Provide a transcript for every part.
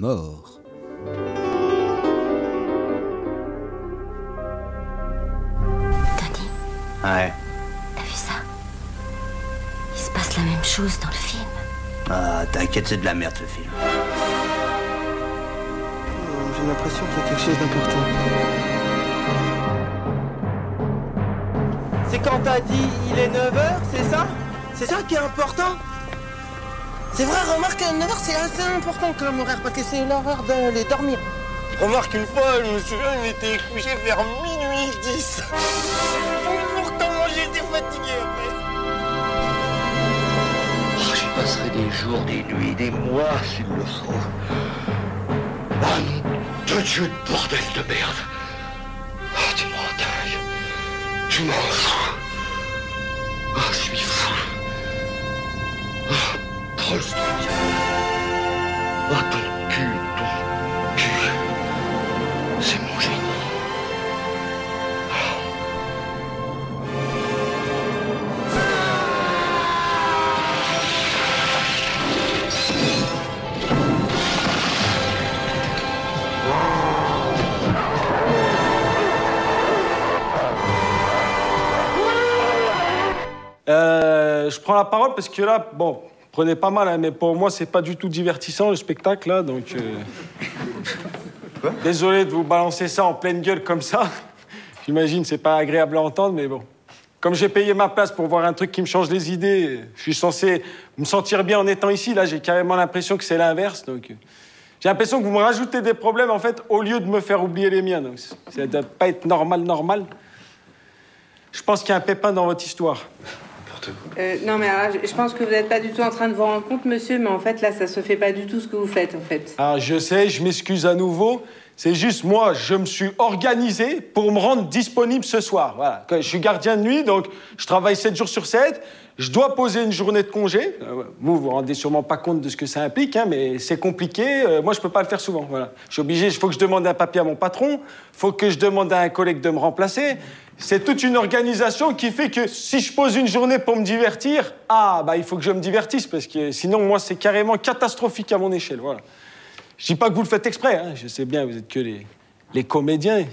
Mort. Tony, Ouais. t'as vu ça? Il se passe la même chose dans le film. Ah, t'inquiète, c'est de la merde ce film. J'ai l'impression qu'il y a quelque chose d'important. C'est quand t'as dit il est 9h, c'est ça? C'est ça qui est important? C'est vrai, remarque, 9h c'est assez important comme horaire parce que c'est l'heure d'aller dormir. Remarque, une fois, je me souviens, il était couché vers minuit 10. Pourtant, moi j'étais fatigué après. Oh, J'y passerai des jours, des nuits, des mois s'il le faut. Ah, nom de Dieu de bordel de merde. Ah, tu m'en dingue. Je m'en la parole parce que là, bon, prenez pas mal, hein, mais pour moi, c'est pas du tout divertissant le spectacle là, donc. euh, Désolé de vous balancer ça en pleine gueule comme ça. J'imagine, c'est pas agréable à entendre, mais bon. Comme j'ai payé ma place pour voir un truc qui me change les idées, je suis censé me sentir bien en étant ici. Là, j'ai carrément l'impression que c'est l'inverse. Donc, euh, j'ai l'impression que vous me rajoutez des problèmes en fait au lieu de me faire oublier les miens. Donc, ça doit pas être normal, normal. Je pense qu'il y a un pépin dans votre histoire. Euh, non, mais alors, je je pense que vous n'êtes pas du tout en train de vous rendre compte, monsieur, mais en fait, là, ça se fait pas du tout ce que vous faites, en fait. Ah, je sais, je m'excuse à nouveau. C'est juste moi, je me suis organisé pour me rendre disponible ce soir. Voilà. Je suis gardien de nuit, donc je travaille 7 jours sur 7. Je dois poser une journée de congé. Euh, vous vous rendez sûrement pas compte de ce que ça implique, hein, mais c'est compliqué. Euh, moi, je peux pas le faire souvent. Voilà. Je suis obligé, il faut que je demande un papier à mon patron. Il faut que je demande à un collègue de me remplacer. C'est toute une organisation qui fait que si je pose une journée pour me divertir, ah, bah, il faut que je me divertisse, parce que sinon, moi, c'est carrément catastrophique à mon échelle. Voilà. Je dis pas que vous le faites exprès, hein. je sais bien, vous êtes que les, les comédiens.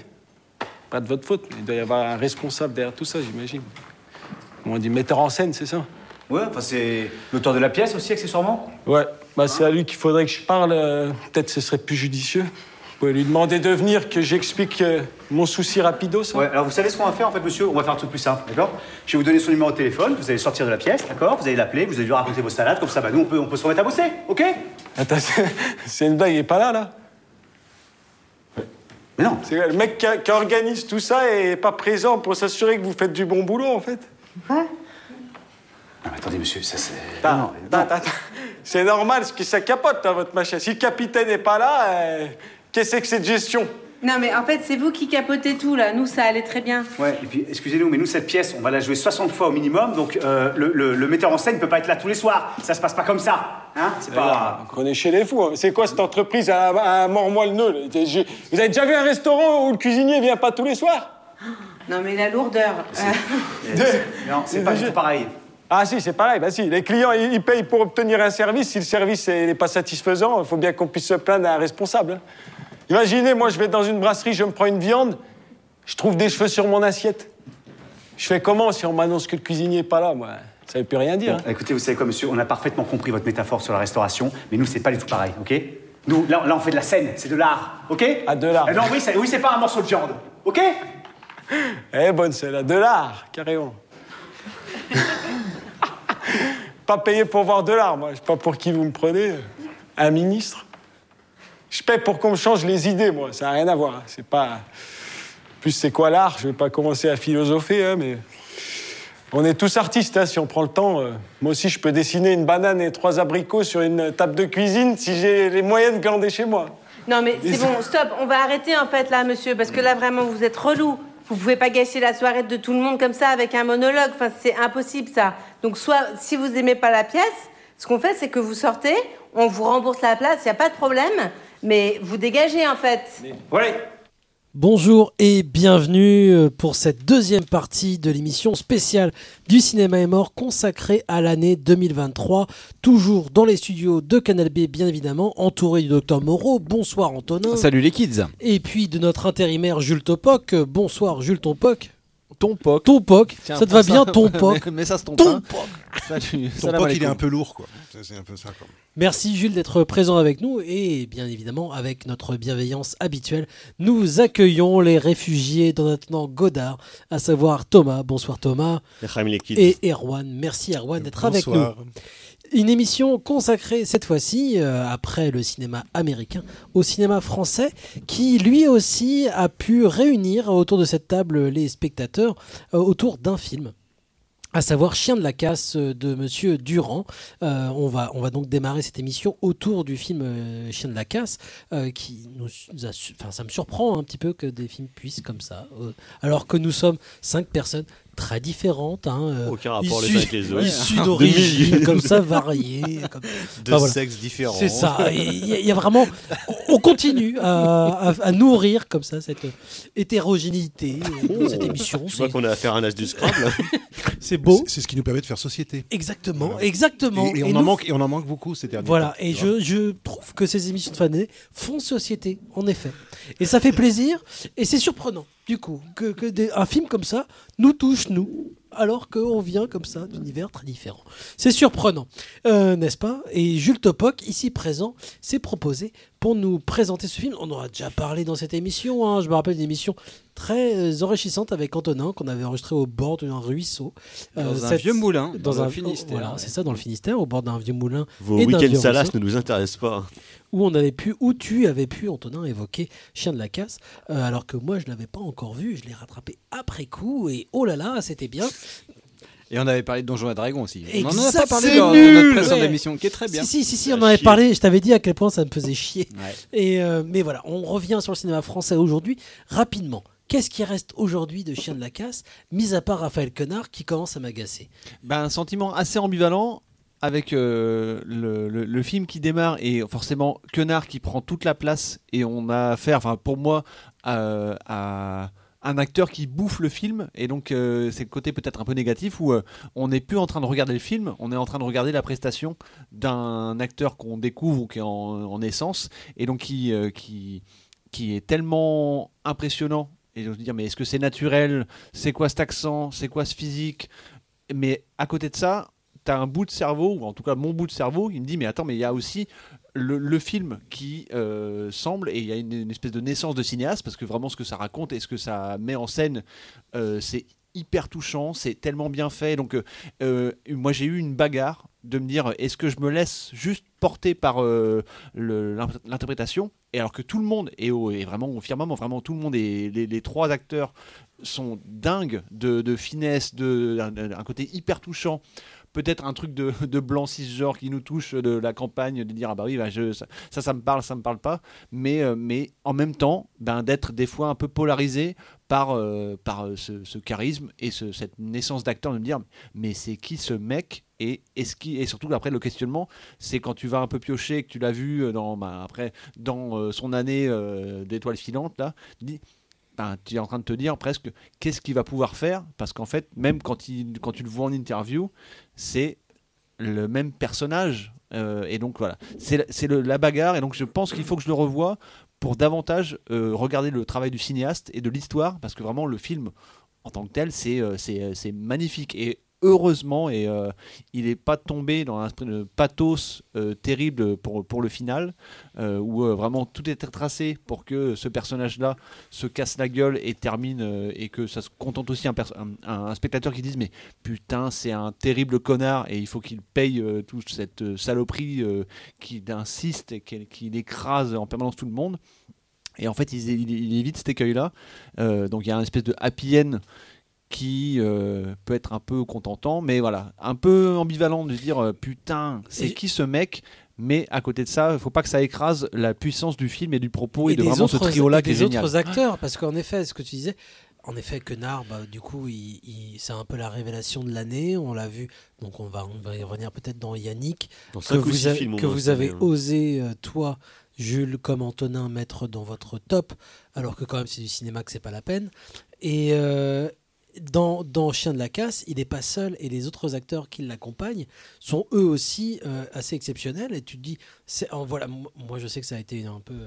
Pas de votre faute, mais il doit y avoir un responsable derrière tout ça, j'imagine. On dit metteur en scène, c'est ça Ouais, enfin, c'est l'auteur de la pièce aussi, accessoirement. Ouais, bah, c'est à lui qu'il faudrait que je parle. euh, Peut-être ce serait plus judicieux. Vous pouvez lui demander de venir, que j'explique euh, mon souci rapido, ça Ouais, alors vous savez ce qu'on va faire en fait, monsieur? On va faire un truc plus simple, d'accord? Je vais vous donner son numéro de téléphone, vous allez sortir de la pièce, d'accord? Vous allez l'appeler, vous allez lui raconter vos salades, comme ça, bah, nous, on peut, on peut se remettre à bosser, ok? Attends, c'est- une blague, il est pas là, là Mais non, C'est le mec qui, organise tout ça et est pas présent pour s'assurer que vous faites du bon boulot, en fait. Non, mais attendez, monsieur, ça c'est. Attends, Non, attends, attends, attends. C'est normal, parce que ça capote, là, votre machin. Si le capitaine n'est pas là, euh, qu'est-ce que c'est que cette gestion? Non, mais en fait, c'est vous qui capotez tout, là. Nous, ça allait très bien. Ouais, et puis excusez-nous, mais nous, cette pièce, on va la jouer 60 fois au minimum, donc euh, le, le- le metteur en scène ne peut pas être là tous les soirs. Ça se passe pas comme ça, hein? C'est pas. On est chez les fous. hein. C'est quoi cette entreprise? À, à mort-moi-le-nœud là J'ai- Vous avez déjà vu un restaurant où le cuisinier vient pas tous les soirs? Non, mais la lourdeur. Euh, Non, c'est pas du tout pareil. Ah si, c'est pareil. Bah si, les clients, ils, ils payent pour obtenir un service. Si le service n'est pas satisfaisant, il faut bien qu'on puisse se plaindre à un responsable. hein. Imaginez, moi, je vais dans une brasserie, je me prends une viande, je trouve des cheveux sur mon assiette. Je fais comment si on m'annonce que le cuisinier n'est pas là Moi, ça veut plus rien dire. hein. Écoutez, vous savez quoi, monsieur? On a parfaitement compris votre métaphore sur la restauration, mais nous, c'est pas du tout pareil, ok? Nous, là, là, on fait de la scène, c'est de l'art, ok? Ah, de l'art. Eh Non, oui, c'est oui, pas un morceau de viande, ok? Est bonne celle-là, de l'art, carrément. pas payé pour voir de l'art, moi. Je sais pas pour qui vous me prenez. Un ministre. Je paie pour qu'on me change les idées, moi. Ça n'a rien à voir. hein. C'est pas. Plus, c'est quoi l'art Je vais pas commencer à philosopher, hein, mais. On est tous artistes, hein, si on prend le temps. euh. Moi aussi, je peux dessiner une banane et trois abricots sur une table de cuisine si j'ai les moyens de glander chez moi. Non, mais c'est bon, stop. On va arrêter, en fait, là, monsieur, parce que là, vraiment, vous êtes relou. Vous pouvez pas gâcher la soirée de tout le monde comme ça avec un monologue. Enfin, c'est impossible, ça. Donc, soit, si vous aimez pas la pièce, ce qu'on fait, c'est que vous sortez, on vous rembourse la place, il y a pas de problème, mais vous dégagez, en fait. Ouais. Bonjour et bienvenue euh, pour cette deuxième partie de l'émission spéciale du cinéma est mort consacrée à l'année 2023. Toujours dans les studios de Canal B, bien évidemment, entouré du docteur Moreau. Bonsoir Antonin. Salut les kids. Et puis de notre intérimaire Jules Topoc. Bonsoir Jules Topoc. Ton poc. Ton poc. Tiens, ça te va bien ton poc. mais, mais ça se tombe Ton pas. poc. Salut. Ton poc, il est un peu lourd, quoi. C'est un peu ça, quoi. Merci Jules d'être présent avec nous et bien évidemment avec notre bienveillance habituelle, nous accueillons les réfugiés dans notre Godard, à savoir Thomas. Bonsoir Thomas et Erwan. Merci Erwan d'être avec nous. Une émission consacrée cette fois-ci, euh, après le cinéma américain, au cinéma français, qui lui aussi a pu réunir autour de cette table les spectateurs euh, autour d'un film. À savoir Chien de la casse de Monsieur Durand. Euh, on, va, on va donc démarrer cette émission autour du film Chien de la casse, qui nous a enfin, ça me surprend un petit peu que des films puissent comme ça, alors que nous sommes cinq personnes très différentes, hein, euh, Aucun rapport les issues- uns avec les autres. issues De d'origines milieux. comme ça variées. comme- Deux Enfin, voilà. sexes différents. C'est ça. Il y, a- il y a vraiment. On continue à, à- à nourrir comme ça cette hétérogénéité de cette émission. Je vois C'est- qu'on a affaire à un as du Scrabble. C'est beau. C'est- ce qui nous permet de faire société. Exactement. Voilà. Exactement. Et, et on, Et en manque, et on en manque beaucoup ces derniers Voilà, temps, et je, je trouve que ces émissions de fin d'année font société, en effet. Et ça fait plaisir, et c'est surprenant, du coup, que, que des- un film comme ça nous touche, nous, alors qu'on vient comme ça d'univers très différents. C'est surprenant, euh, n'est-ce pas? Et Jules Topoc, ici présent, s'est proposé pour nous présenter ce film. On en a déjà parlé dans cette émission, hein. je me rappelle d'une émission très euh, enrichissante avec Antonin, qu'on avait enregistré au bord d'un ruisseau. Dans Euh, un cette- vieux moulin, Dans, dans un Finistère. Voilà, c'est ça, dans le Finistère, au bord d'un vieux moulin Vos week-ends ruisseau. ne nous intéressent pas. Où on avait pu, où tu avais pu, Antonin, évoquer Chien de la casse, euh, alors que moi je l'avais pas encore vu, je l'ai rattrapé après coup et oh là là, c'était bien. Et on avait parlé de Donjons et Dragons aussi. On en a pas parlé dans, notre précédente ouais. émission, qui est très bien. Si si si, on en avait parlé, je t'avais dit à quel point ça me faisait chier. Ouais. Et euh, mais voilà, on revient sur le cinéma français aujourd'hui rapidement. Qu'est-ce qui reste aujourd'hui de Chien de la casse, mis à part Raphaël Quenard qui commence à m'agacer? Ben, un sentiment assez ambivalent avec euh, le, film qui démarre et forcément Quenard qui prend toute la place et on a affaire, enfin pour moi, à un acteur qui bouffe le film et donc euh, c'est le côté peut-être un peu négatif où euh, on n'est plus en train de regarder le film, on est en train de regarder la prestation d'un acteur qu'on découvre ou qui est en, en essence et donc qui, qui, qui est tellement impressionnant et je me dire mais est-ce que c'est naturel? C'est quoi cet accent? C'est quoi ce physique? Mais à côté de ça un bout de cerveau ou en tout cas mon bout de cerveau qui me dit mais attends mais il y a aussi le, film qui euh, semble et il y a une, espèce de naissance de cinéaste parce que vraiment ce que ça raconte et ce que ça met en scène euh, c'est hyper touchant c'est tellement bien fait. Donc euh, moi j'ai eu une bagarre de me dire est-ce que je me laisse juste porter par l'interprétation et alors que tout le monde est, est vraiment au firmament vraiment tout le monde est les, trois acteurs sont dingues de, finesse de un, un côté hyper touchant peut-être un truc de, de blanc cisgenre qui nous touche de la campagne de dire ah bah oui bah ça, ça me parle ça me parle pas. Mais euh, mais en même temps ben d'être des fois un peu polarisé par euh, par euh, ce, charisme et ce- cette naissance d'acteur de me dire mais c'est qui ce mec et est-ce qui et surtout après le questionnement c'est quand tu vas un peu piocher que tu l'as vu dans bah, après dans son année d'étoiles filantes là tu dis ben, tu es en train de te dire presque qu'est-ce qu'il va pouvoir faire? Parce qu'en fait même quand il quand tu le vois en interview c'est le même personnage. Euh, et donc voilà. C'est la bagarre et donc je pense qu'il faut que je le revoie pour davantage euh, regarder le travail du cinéaste et de l'histoire parce que vraiment le film en tant que tel c'est euh, magnifique. Et heureusement et euh, il n'est pas tombé dans un de pathos euh, terrible pour, pour le final euh, où vraiment tout est tracé pour que ce personnage là se casse la gueule et termine et que ça se contente aussi un, spectateur qui dise mais putain c'est un terrible connard et il faut qu'il paye toute cette saloperie euh, qui insiste et qu'il qu'il écrase en permanence tout le monde. Et en fait il, il- évite cet écueil là donc il y a une espèce de happy end qui euh, peut être un peu contentant mais voilà un peu ambivalent de se dire euh, putain c'est qui ce mec? Mais à côté de ça, il faut pas que ça écrase la puissance du film et du propos et, de des vraiment autres, ce trio-là qui est des génial. autres acteurs, parce qu'en effet, ce que tu disais, en effet, Quenard, bah, du coup, il, il- c'est un peu la révélation de l'année. On l'a vu, donc on va, on va y revenir peut-être dans Yannick, Dans que vous, avez- films, que vous osé, euh, toi, Jules comme Antonin mettre dans votre top, alors que quand même c'est du cinéma que c'est pas la peine. Et euh, dans, dans Chien de la casse, il n'est pas seul et les autres acteurs qui l'accompagnent sont eux aussi euh, assez exceptionnels. Et tu te dis, oh, voilà, moi je sais que ça a été un peu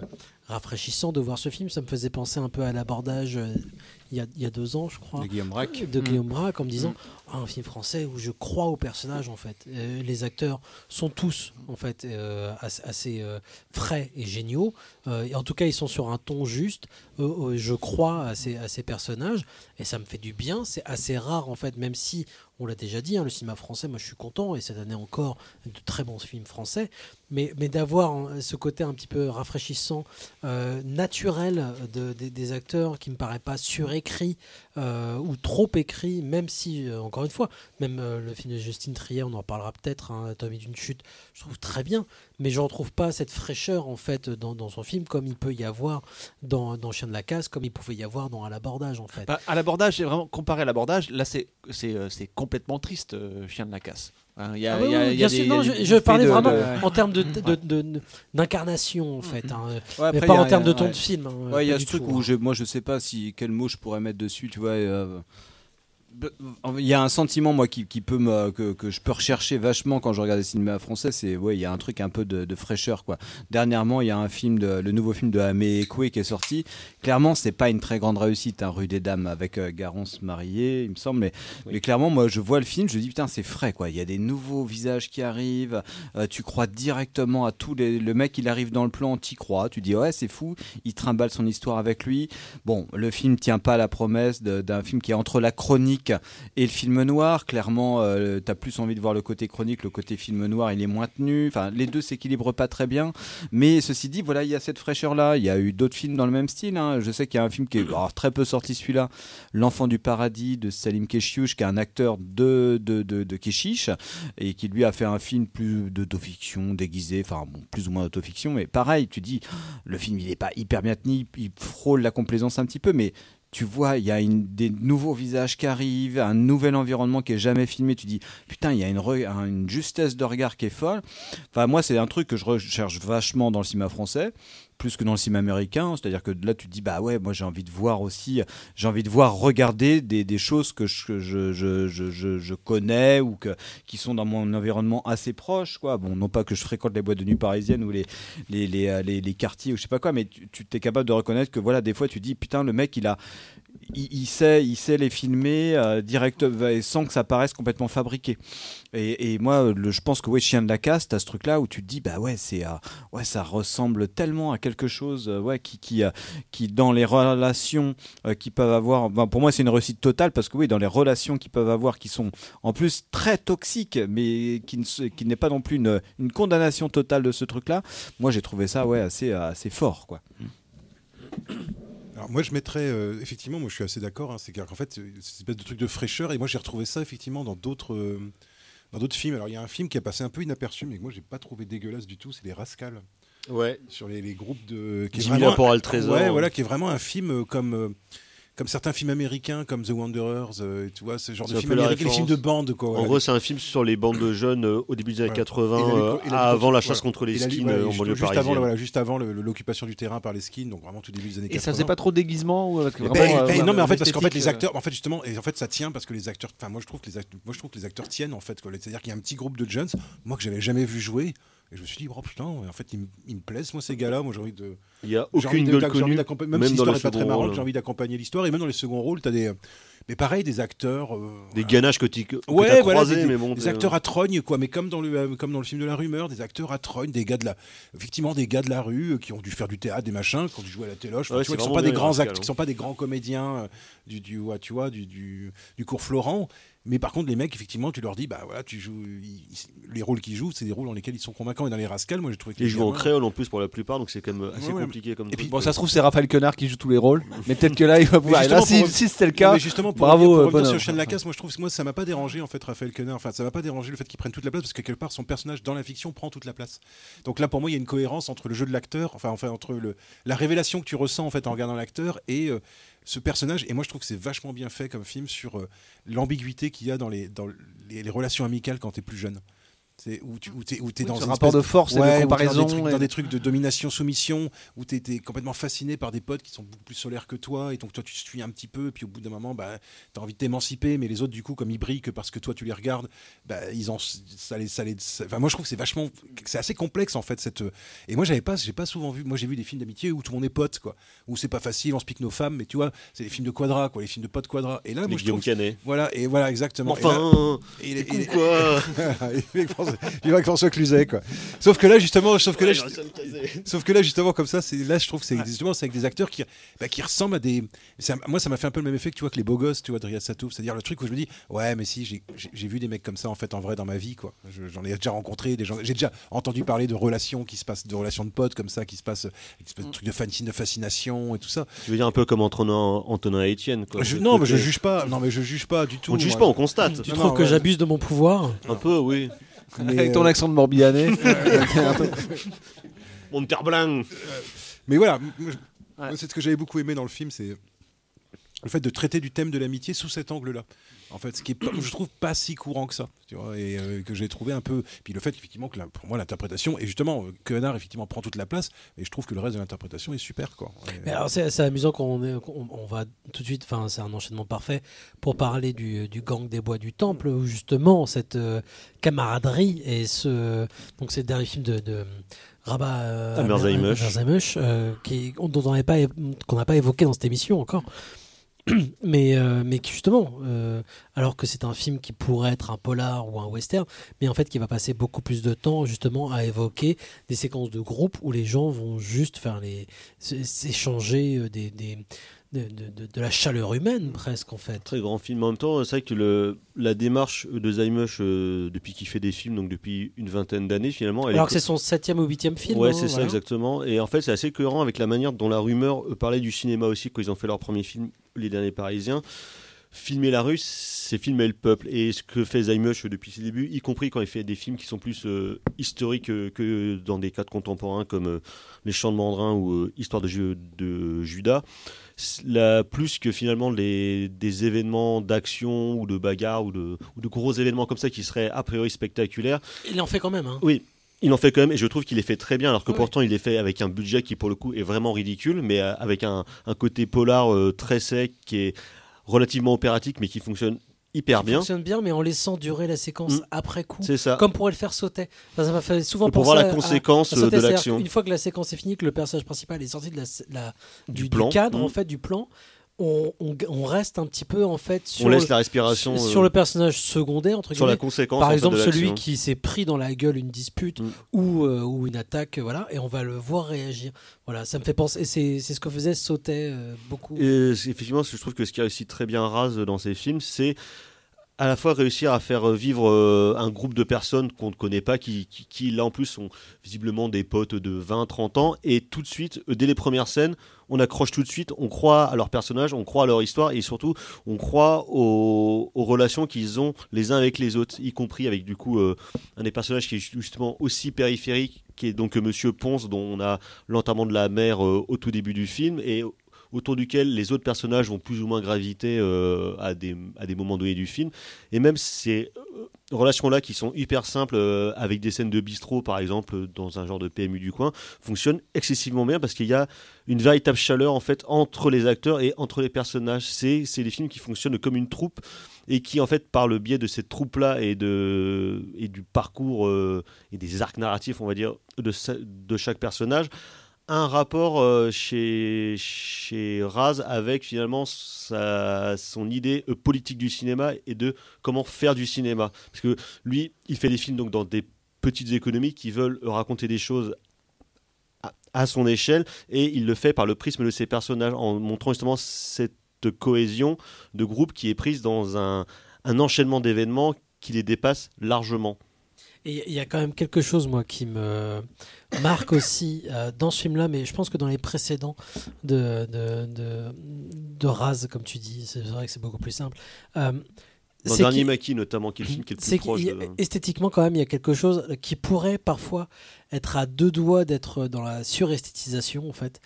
rafraîchissant de voir ce film. Ça me faisait penser un peu à l'abordage euh, il y, a, il y a deux ans, je crois, De Guillaume Braque. de Mm. Guillaume Braque, en me disant Mm. Ah, un film français où je crois aux personnages en fait. Euh, les acteurs sont tous en fait assez, assez, frais et géniaux. Euh, en tout cas, ils sont sur un ton juste. Euh, euh, je crois à ces, personnages et ça me fait du bien. C'est assez rare en fait, même si on l'a déjà dit, hein, le cinéma français, moi je suis content et cette année encore de très bons films français. Mais, mais d'avoir hein, ce côté un petit peu rafraîchissant, naturel de- des- acteurs qui me paraît pas surécrit ou trop écrit, même si, encore une fois, même le film de Justine Trier, on en parlera peut-être, hein, Tommy d'une chute, je trouve très bien, mais je retrouve pas cette fraîcheur en fait dans son film comme il peut y avoir dans, dans Chien de la casse, comme il pouvait y avoir dans À l'abordage en fait. Bah, à l'abordage, c'est vraiment comparé à l'abordage. Là, c'est c'est euh, c'est complètement triste, euh, Chien de la casse. Hein, Il y a, Ah oui, il y a- oui, il y a bien sûr, des- non, des je, parlais de- vraiment de- en termes de- de- de- de- d'incarnation en fait, hein, Ouais, mais pas en termes de ton ouais. de film. hein, Ouais, il y a ce truc tout, où hein. je, moi je sais pas si quel mot je pourrais mettre dessus, tu vois. euh, il y a un sentiment moi qui, qui peut me, que, que je peux rechercher vachement quand je regarde le cinéma français c'est ouais il y a un truc un peu de, de fraîcheur quoi. Dernièrement il y a un film de, le nouveau film de Amé Ekoué qui est sorti. Clairement c'est pas une très grande réussite un rue des dames avec euh, Garance mariée il me semble mais, mais clairement moi je vois le film je dis putain c'est frais quoi. Il y a des nouveaux visages qui arrivent euh, tu crois directement à tous les le mec il arrive dans le plan t'y crois tu dis ouais c'est fou il trimballe son histoire avec lui. Bon le film tient pas à la promesse d'un film qui est entre la chronique et le film noir. Clairement euh, t'as plus envie de voir le côté chronique le côté film noir il est moins tenu. Enfin les deux s'équilibrent pas très bien. Mais ceci dit voilà il y a cette fraîcheur là il y a eu d'autres films dans le même style hein. je sais qu'il y a un film qui est alors, très peu sorti celui-là. L'enfant du paradis de Salim Keshiouch qui est un acteur de de, de, de Keshish et qui lui a fait un film plus d'autofiction déguisé. Enfin bon, plus ou moins d'autofiction. Mais pareil tu dis le film il est pas hyper bien tenu. Il frôle la complaisance un petit peu. Mais tu vois, il y a des nouveaux visages qui arrivent, un nouvel environnement qui est jamais filmé. Tu dis, putain, il y a une, une justesse de regard qui est folle. Enfin, moi, c'est un truc que je recherche vachement dans le cinéma français, plus que dans le cinéma américain. C'est-à-dire que là, tu te dis, bah ouais, moi, j'ai envie de voir aussi, j'ai envie de voir regarder des, des choses que je, je, je, je, je- connais ou que, qui sont dans mon environnement assez proche, quoi. Bon, non pas que je fréquente les boîtes de nuit parisiennes ou les, les, les, euh, les- les quartiers ou je sais pas quoi, mais tu, tu t'es capable de reconnaître que voilà, des fois, tu dis, putain, le mec, il a, il, sait, il sait les filmer euh, direct et sans que ça paraisse complètement fabriqué. Et, moi, je pense que ouais, Chien de la casse, t'as ce truc-là où tu te dis bah ouais, c'est euh, ouais, ça ressemble tellement à quelque chose, euh, ouais, qui qui euh, qui dans les relations euh, qui peuvent avoir. ben, pour moi, c'est une réussite totale parce que oui, dans les relations qu'ils peuvent avoir, qui sont en plus très toxiques, mais qui ne qui n'est pas non plus une, une condamnation totale de ce truc-là. Moi, j'ai trouvé ça ouais assez assez fort, quoi. Alors moi je mettrais euh, effectivement, moi je suis assez d'accord, hein, c'est qu'en fait c'est une espèce de truc de fraîcheur et moi j'ai retrouvé ça effectivement dans d'autres euh, dans d'autres films. Alors il y a un film qui a passé un peu inaperçu mais que moi j'ai pas trouvé dégueulasse du tout, c'est les Rascals. Ouais. Sur les, les groupes de. qui est 10 000 vraiment- rapports à le trésor. Ouais, voilà, qui est vraiment un film euh, comme. Comme certains films américains, comme The Wanderers, euh, tu vois, ce genre C'est de un film peu la américain, les films de bande, quoi. En gros, c'est un film sur les bandes de jeunes euh, au début des années Ouais. 80, Et la- euh, et la- avant la chasse contre les Et skins ouais, euh, en juste- banlieue juste avant, parisienne. voilà, juste avant l'occupation du terrain par les skins, donc vraiment tout début des années 80. Et ça faisait pas trop déguisement ou, parce que Ben, vraiment, ben, euh, non mais en fait parce qu'en fait les acteurs en fait justement et en fait ça tient parce que les acteurs enfin moi je trouve que les acteurs, moi je trouve que les acteurs tiennent en fait quoi. c'est-à-dire qu'il y a un petit groupe de jeunes moi que j'avais jamais vu jouer et je me suis dit oh putain en fait ils, me- ils me plaisent moi ces gars-là. Moi j'ai envie de Il y a aucune gueule connue, même, même si l'histoire le est pas très marrante j'ai envie d'accompagner l'histoire. Et même dans les seconds rôles t'as des mais pareil des acteurs euh, Des ganaches que tu que Ouais, t'as voilà, croisés, des, mais bon. des t'es- acteurs à trogne, quoi, mais comme dans, le, euh, comme dans le film de la rumeur, des acteurs à trogne, des gars de la, effectivement, des gars de la rue euh, qui ont dû faire du théâtre, des machins, qui ont dû jouer à la téloche, Ouais, tu vois, qui sont vraiment pas des grands Rascal, acteurs, hein. qui sont pas des grands comédiens euh, du, du, ouais, tu vois, du, du, du cours Florent. Mais par contre, les mecs, effectivement, tu leur dis, bah voilà, tu joues, ils- les rôles qu'ils jouent, c'est des rôles dans lesquels ils sont convaincants. Et dans les Rascals, moi, j'ai trouvé que Ils les jouent en créole en plus pour la plupart, donc c'est quand même assez Ouais, compliqué comme Et puis. Bon, ça se trouve, c'est Raphaël Quenard qui joue tous les rôles, mais peut-être que là, il va pouvoir. Et là, justement, si, pour- si c'était le Non, cas, mais justement, pour bravo, pour euh, sur Chien de la Casse, moi je trouve que moi ça m'a pas dérangé en fait Raphaël Quenard. Enfin, ça m'a pas dérangé le fait qu'il prenne toute la place parce que quelque part son personnage dans la fiction prend toute la place. Donc là pour moi il y a une cohérence entre le jeu de l'acteur, enfin enfin entre le, la révélation que tu ressens en fait en regardant l'acteur et euh, ce personnage. Et moi je trouve que c'est vachement bien fait comme film sur euh, l'ambiguïté qu'il y a dans les dans les, les relations amicales quand tu es plus jeune. C'est où tu où t'es, où t'es Oui, dans une rapport de force et de Ouais, t'es comparaison Dans des, trucs, et- dans des trucs de domination, soumission, où t'es, t'es complètement fasciné par des potes qui sont beaucoup plus solaires que toi, et donc toi tu suis un petit peu, et puis au bout d'un moment, bah, t'as envie de t'émanciper, mais les autres, du coup, comme ils brillent que parce que toi tu les regardes, bah, ils ont, ça les, ça les, ça- enfin, moi je trouve que c'est vachement, c'est assez complexe en fait cette. Et moi j'avais pas, j'ai pas souvent vu, moi j'ai vu des films d'amitié où tout le monde est pote, quoi, où c'est pas facile, on se pique nos femmes, mais tu vois, c'est les films de quadra, quoi, les films de potes quadra. Et là, moi je trouve, Canet. voilà, et voilà exactement. Et là- enfin, et c'est les- con, et- quoi. va avec François Cluzet quoi. Sauf que là justement, sauf que là, Ouais, sauf que là justement comme ça, c'est là je trouve que c'est justement c'est avec des acteurs qui bah, qui ressemblent à des. ça- moi ça m'a fait un peu le même effet que tu vois que les beaux gosses, tu vois, de Riyad Satouf, c'est-à-dire le truc où je me dis ouais mais si j'ai- vu des mecs comme ça en fait en vrai dans ma vie quoi. Je- J'en ai déjà rencontré des gens, j'ai déjà entendu parler de relations qui se passent, de relations de potes comme ça qui se passent, une espèce de truc de fan- de fascination et tout ça. Tu veux dire un peu comme Antonin, Antonin et Étienne, quoi. Je- non mais je juge pas, non mais je juge pas du tout. On ne juge moi. pas, on constate. Tu Non, trouves non, que ouais. j'abuse de mon pouvoir? Un peu, oui. Mais, Avec ton euh, accent de Morbihanais. Mon terre blanc. Mais voilà, c'est ce que j'avais beaucoup aimé dans le film, c'est le fait de traiter du thème de l'amitié sous cet angle-là. En fait, ce qui est, pas- je trouve, pas si courant que ça, tu vois, et euh, que j'ai trouvé un peu. Puis le fait effectivement que la- pour moi l'interprétation et justement euh, que Quenard effectivement prend toute la place, et je trouve que le reste de l'interprétation est super, quoi. Et- Mais alors c'est c'est amusant qu'on est- qu'on- on va tout de suite, enfin c'est un enchaînement parfait pour parler du, du gang des bois du temple où justement cette euh, camaraderie et ce donc c'est le dernier film de, de Rabat euh, Amer. Amer euh, qui dont on n'avait pas qu'on n'a pas évoqué dans cette émission encore. Mais, euh, mais justement, euh, alors que c'est un film qui pourrait être un polar ou un western, mais en fait qui va passer beaucoup plus de temps justement à évoquer des séquences de groupe où les gens vont juste faire les s'échanger euh, des- de, de- de- de la chaleur humaine presque en fait. Très grand film. En même temps, c'est vrai que le, la démarche de Zaimush, euh, depuis qu'il fait des films, donc depuis une vingtaine d'années finalement. elle Alors est que c'est son septième ou huitième film. Ouais, hein, c'est ça exactement. Et en fait, c'est assez cohérent avec la manière dont la rumeur euh, parlait du cinéma aussi quand ils ont fait leur premier film, Les Derniers Parisiens. Filmer la rue, c'est filmer le peuple. Et ce que fait Zaimush depuis ses débuts, y compris quand il fait des films qui sont plus euh, historiques euh, que dans des cadres contemporains comme euh, Les Chants de Mandrin ou euh, Histoire de, Ju- de Judas, plus que finalement les, des événements d'action ou de bagarre ou de, ou de gros événements comme ça qui seraient a priori spectaculaires, Il en fait quand même. hein. oui, il en fait quand même, et je trouve qu'il les fait très bien, alors que Ouais. pourtant il les fait avec un budget qui pour le coup est vraiment ridicule, mais avec un, un côté polar euh, très sec qui est relativement opératique, mais qui fonctionne hyper Il bien. fonctionne bien, mais en laissant durer la séquence Mm. après coup. C'est ça. Comme pourrait le faire sauter. Enfin, ça m'a fait souvent Pour voir la à- conséquence, à sauter, euh, de l'action. Une fois que la séquence est finie, que le personnage principal est sorti de la, la- Du du, du plan. cadre, Mm. en fait, du plan, on, on- on reste un petit peu en fait sur, On laisse le, la respiration sur, euh, sur le personnage secondaire entre sur la guillemets. conséquence Par en fait, exemple, celui qui s'est pris dans la gueule une dispute Mm. ou, euh, ou une attaque, voilà, et on va le voir réagir. Voilà, ça me fait penser. C'est ce que faisait Sautet euh, beaucoup. Et effectivement, je trouve que ce qui réussit très bien Raz dans ses films, c'est à la fois réussir à faire vivre euh, un groupe de personnes qu'on ne connaît pas, qui, qui, là en plus sont visiblement des potes de 20-30 ans, et tout de suite, euh, dès les premières scènes, on accroche tout de suite, on croit à leurs personnages, on croit à leur histoire, et surtout, on croit aux, relations qu'ils ont les uns avec les autres, y compris avec du coup euh, un des personnages qui est justement aussi périphérique, qui est donc euh, Monsieur Ponce, dont on a l'enterrement de la mère euh, au tout début du film, et autour duquel les autres personnages vont plus ou moins graviter euh, à, des, à des moments donnés du film. Et même ces euh, relations-là, qui sont hyper simples, euh, avec des scènes de bistrot, par exemple, dans un genre de PMU du coin, fonctionnent excessivement bien parce qu'il y a une véritable chaleur, en fait, entre les acteurs et entre les personnages. C'est des films qui fonctionnent comme une troupe et qui, en fait, par le biais de cette troupe-là et, de, et du parcours et des arcs narratifs, on va dire, de, de chaque personnage, un rapport euh, chez, chez Raz avec finalement sa, son idée euh, politique du cinéma et de comment faire du cinéma. Parce que lui, il fait des films donc dans des petites économies qui veulent raconter des choses à, à son échelle et il le fait par le prisme de ses personnages en montrant justement cette cohésion de groupe qui est prise dans un, un enchaînement d'événements qui les dépasse largement. Il y a quand même quelque chose, moi, qui me marque aussi euh, dans ce film-là, mais je pense que dans les précédents de, de, de, de Raz, comme tu dis, c'est vrai que c'est beaucoup plus simple. Euh, Dans Dernier Maquis notamment, qui est le film qui est le plus proche de... esthétiquement quand même il y a quelque chose qui pourrait parfois être à deux doigts d'être dans la suresthétisation en fait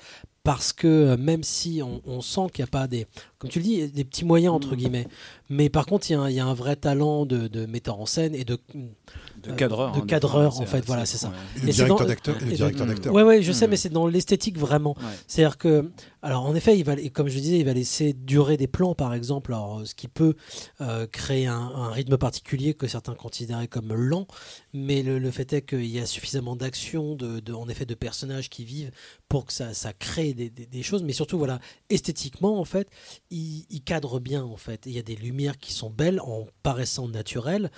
parce que euh, même si on, on sent qu'il n'y a pas des comme tu le dis, des petits moyens Mm. entre guillemets. Mais par contre, il y, a un- il y a un vrai talent de, de metteur en scène et de De cadreur, de hein, cadreur en fait. Voilà, c'est ça. Et directeur dans- d'acteur-. Ouais, ouais, je sais, mais c'est dans l'esthétique vraiment. C'est-à-dire que, alors en effet, il va, et comme je le disais, il va laisser durer des plans, par exemple, alors, ce qui peut euh, créer un, un rythme particulier que certains considéraient comme lent, mais le, le fait est qu'il y a suffisamment d'action, de, de- en effet, de personnages qui vivent pour que ça, ça crée des, des- des choses, mais surtout, voilà, esthétiquement, en fait, il, il cadre bien, en fait. Il y a des lumières qui sont belles en paraissant naturelles,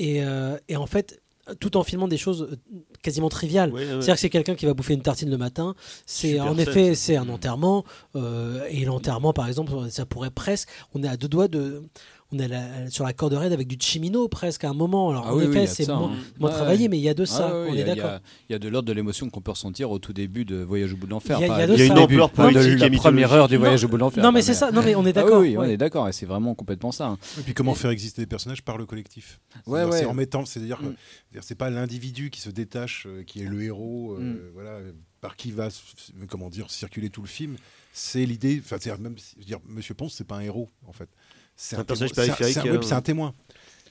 et, euh, et en fait, tout en filmant des choses euh, quasiment triviales. C'est-à-dire que c'est quelqu'un qui va bouffer une tartine le matin. C'est en effet, c'est un enterrement. euh, et l'enterrement, par exemple, ça pourrait presque. On est à deux doigts de. On est sur la corde raide avec du chimino presque à un moment. Alors Ah en oui, effet, de c'est moins, hein. moins travaillé, ouais. mais il y a de ça. Ah on il y est a- il y d'accord. Il y a de l'ordre de l'émotion qu'on peut ressentir au tout début de Voyage au bout de l'enfer. Il y a- il y a de début, ampleur de poétique la première heure du Voyage au bout de l'enfer. non, mais c'est ça. Non, mais on est Ah d'accord. oui, on est d'accord, et c'est vraiment complètement ça. hein. Et puis comment faire exister des personnages par le collectif? C'est en mettant, c'est-à-dire que Mm. c'est pas l'individu qui se détache, euh, qui est le héros, euh, Mm. voilà, par qui va, comment dire, circuler tout le film. C'est l'idée. Enfin, c'est même, si- je veux dire, Monsieur Ponce, c'est pas un héros en fait. C'est un personnage témoin- c'est un- périphérique, c'est un- oui, euh, un témoin.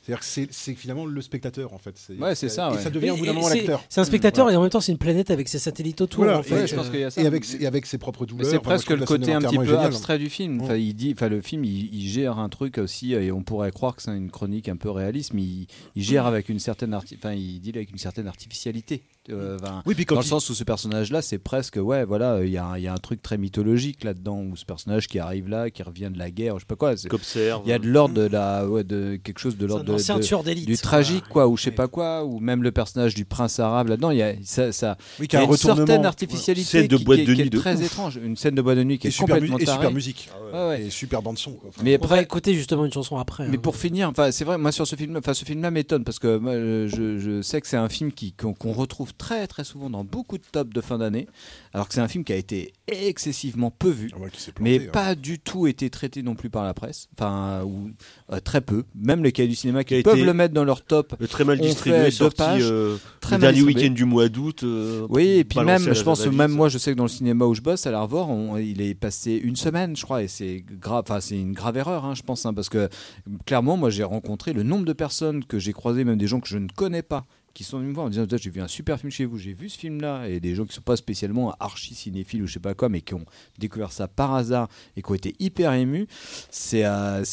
C'est-à-dire que c'est- finalement le spectateur en fait. Ouais, c'est ça, Et ouais. ça devient au bout d'un moment l'acteur. C'est un spectateur Voilà. et en même temps, c'est une planète avec ses satellites autour. Voilà, en fait. et- je pense qu'il y a ça. Et avec, ses- et avec ses propres douleurs. c'est presque le côté un petit peu géniale. abstrait du film. Enfin, il dit, enfin, le film, il, il gère un truc aussi, et on pourrait croire que c'est une chronique un peu réaliste, mais il, il gère avec une certaine, arti- enfin, il dit avec une certaine artificialité. Euh, enfin, Oui, puis quand dans le il- sens où ce personnage-là, c'est presque, ouais, voilà, il y, a un- il y a un truc très mythologique là-dedans, où ce personnage qui arrive là, qui revient de la guerre, je sais pas quoi. Qu'observe. Il y a de l'ordre de la, ouais, de quelque chose de l'ordre de, de- tueur d'élite. du tragique, quoi, ou je sais Oui. pas quoi, ou même le personnage du prince arabe là-dedans, il y a ça, ça Oui, y a a un une certaine artificialité Scène de qui, boîte qui est- de qui est nuit de très ouf. étrange, une scène de boîte de nuit qui Et est super, complètement et super tarée. musique. Ouais, ouais. Et super bande son. quoi. Enfin, Mais après, écouter justement une chanson après. mais hein. pour finir, enfin c'est vrai, moi sur ce film, enfin ce film-là m'étonne parce que moi, je, je sais que c'est un film qui qu'on retrouve très très souvent dans beaucoup de tops de fin d'année, alors que c'est un film qui a été excessivement peu vu. Ah ouais, s'est Mais planté, hein. pas du tout été traité non plus par la presse, enfin ou euh, très peu. Même les cahiers du cinéma qui, peuvent été- le mettre dans leur top. Le très mal distribué, sorti pages, euh, très le mal dernier distribué. week-end du mois d'août. euh, Oui, et puis même, je pense, même moi, je sais que dans le cinéma où je bosse, à l'Arvor, on- il est passé une semaine, je crois, et c'est grave, enfin, c'est une grave erreur, hein, je pense, hein, parce que clairement, moi, j'ai rencontré le nombre de personnes que j'ai croisées, même des gens que je ne connais pas, qui sont venus me voir en disant j'ai vu un super film chez vous, j'ai vu ce film-là, et des gens qui sont pas spécialement archi cinéphiles ou je sais pas quoi, mais qui ont découvert ça par hasard et qui ont été hyper émus. C'est euh,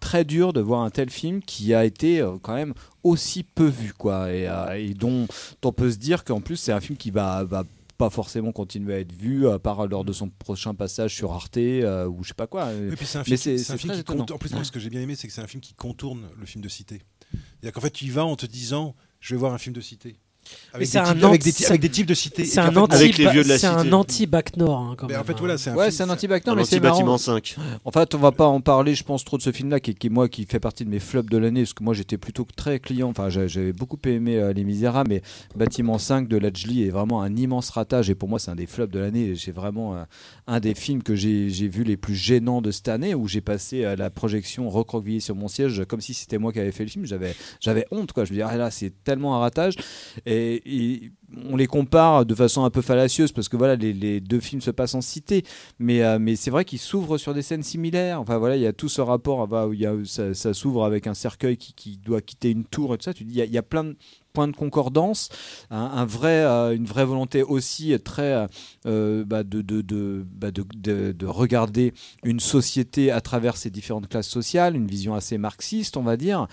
très dur de voir un tel film qui a été euh, quand même aussi peu vu, quoi, et, euh, et dont on peut se dire qu'en plus c'est un film qui va, va pas forcément continuer à être vu à part lors de son prochain passage sur Arte euh, ou je sais pas quoi. Oui, c'est un Mais film, un qui contourne. En plus, moi, ce que j'ai bien aimé, c'est que c'est un film qui contourne le film de cité. C'est-à-dire qu'en fait, tu y vas en te disant, je vais voir un film de cité. Avec, c'est des, un types, avec, anti- des, avec des types de cité. C'est un anti, Avec les vieux de la c'est un cité. anti-bac nord. hein, quand mais même, en fait, voilà, c'est un Ouais, un anti-bacteur, Un mais c'est marrant. anti-bâtiment 5. En fait, on va pas en parler, je pense, trop de ce film-là, qui, qui est moi, qui fait partie de mes flops de l'année, parce que moi, j'étais plutôt très client. Enfin, j'a- j'avais beaucoup aimé euh, Les Misérables, mais Bâtiment 5 de Lajli est vraiment un immense ratage, et pour moi, c'est un des flops de l'année. C'est vraiment euh, un des films que j'ai j'ai vu les plus gênants de cette année, où j'ai passé à la projection recroquevillé sur mon siège, comme si c'était moi qui avais fait le film. J'avais j'avais honte, quoi. Je me disais, ah là, c'est tellement un ratage. Et, et on les compare de façon un peu fallacieuse, parce que voilà, les, deux films se passent en cité. Mais, euh, mais c'est vrai qu'ils s'ouvrent sur des scènes similaires. Enfin voilà, il y a tout ce rapport bah, ça, s'ouvre avec un cercueil qui, doit quitter une tour et tout ça. Tu dis, il y a, plein de points de concordance, euh, une vraie volonté aussi très euh, bah, bah, de- de regarder une société à travers ses différentes classes sociales, une vision assez marxiste, on va dire.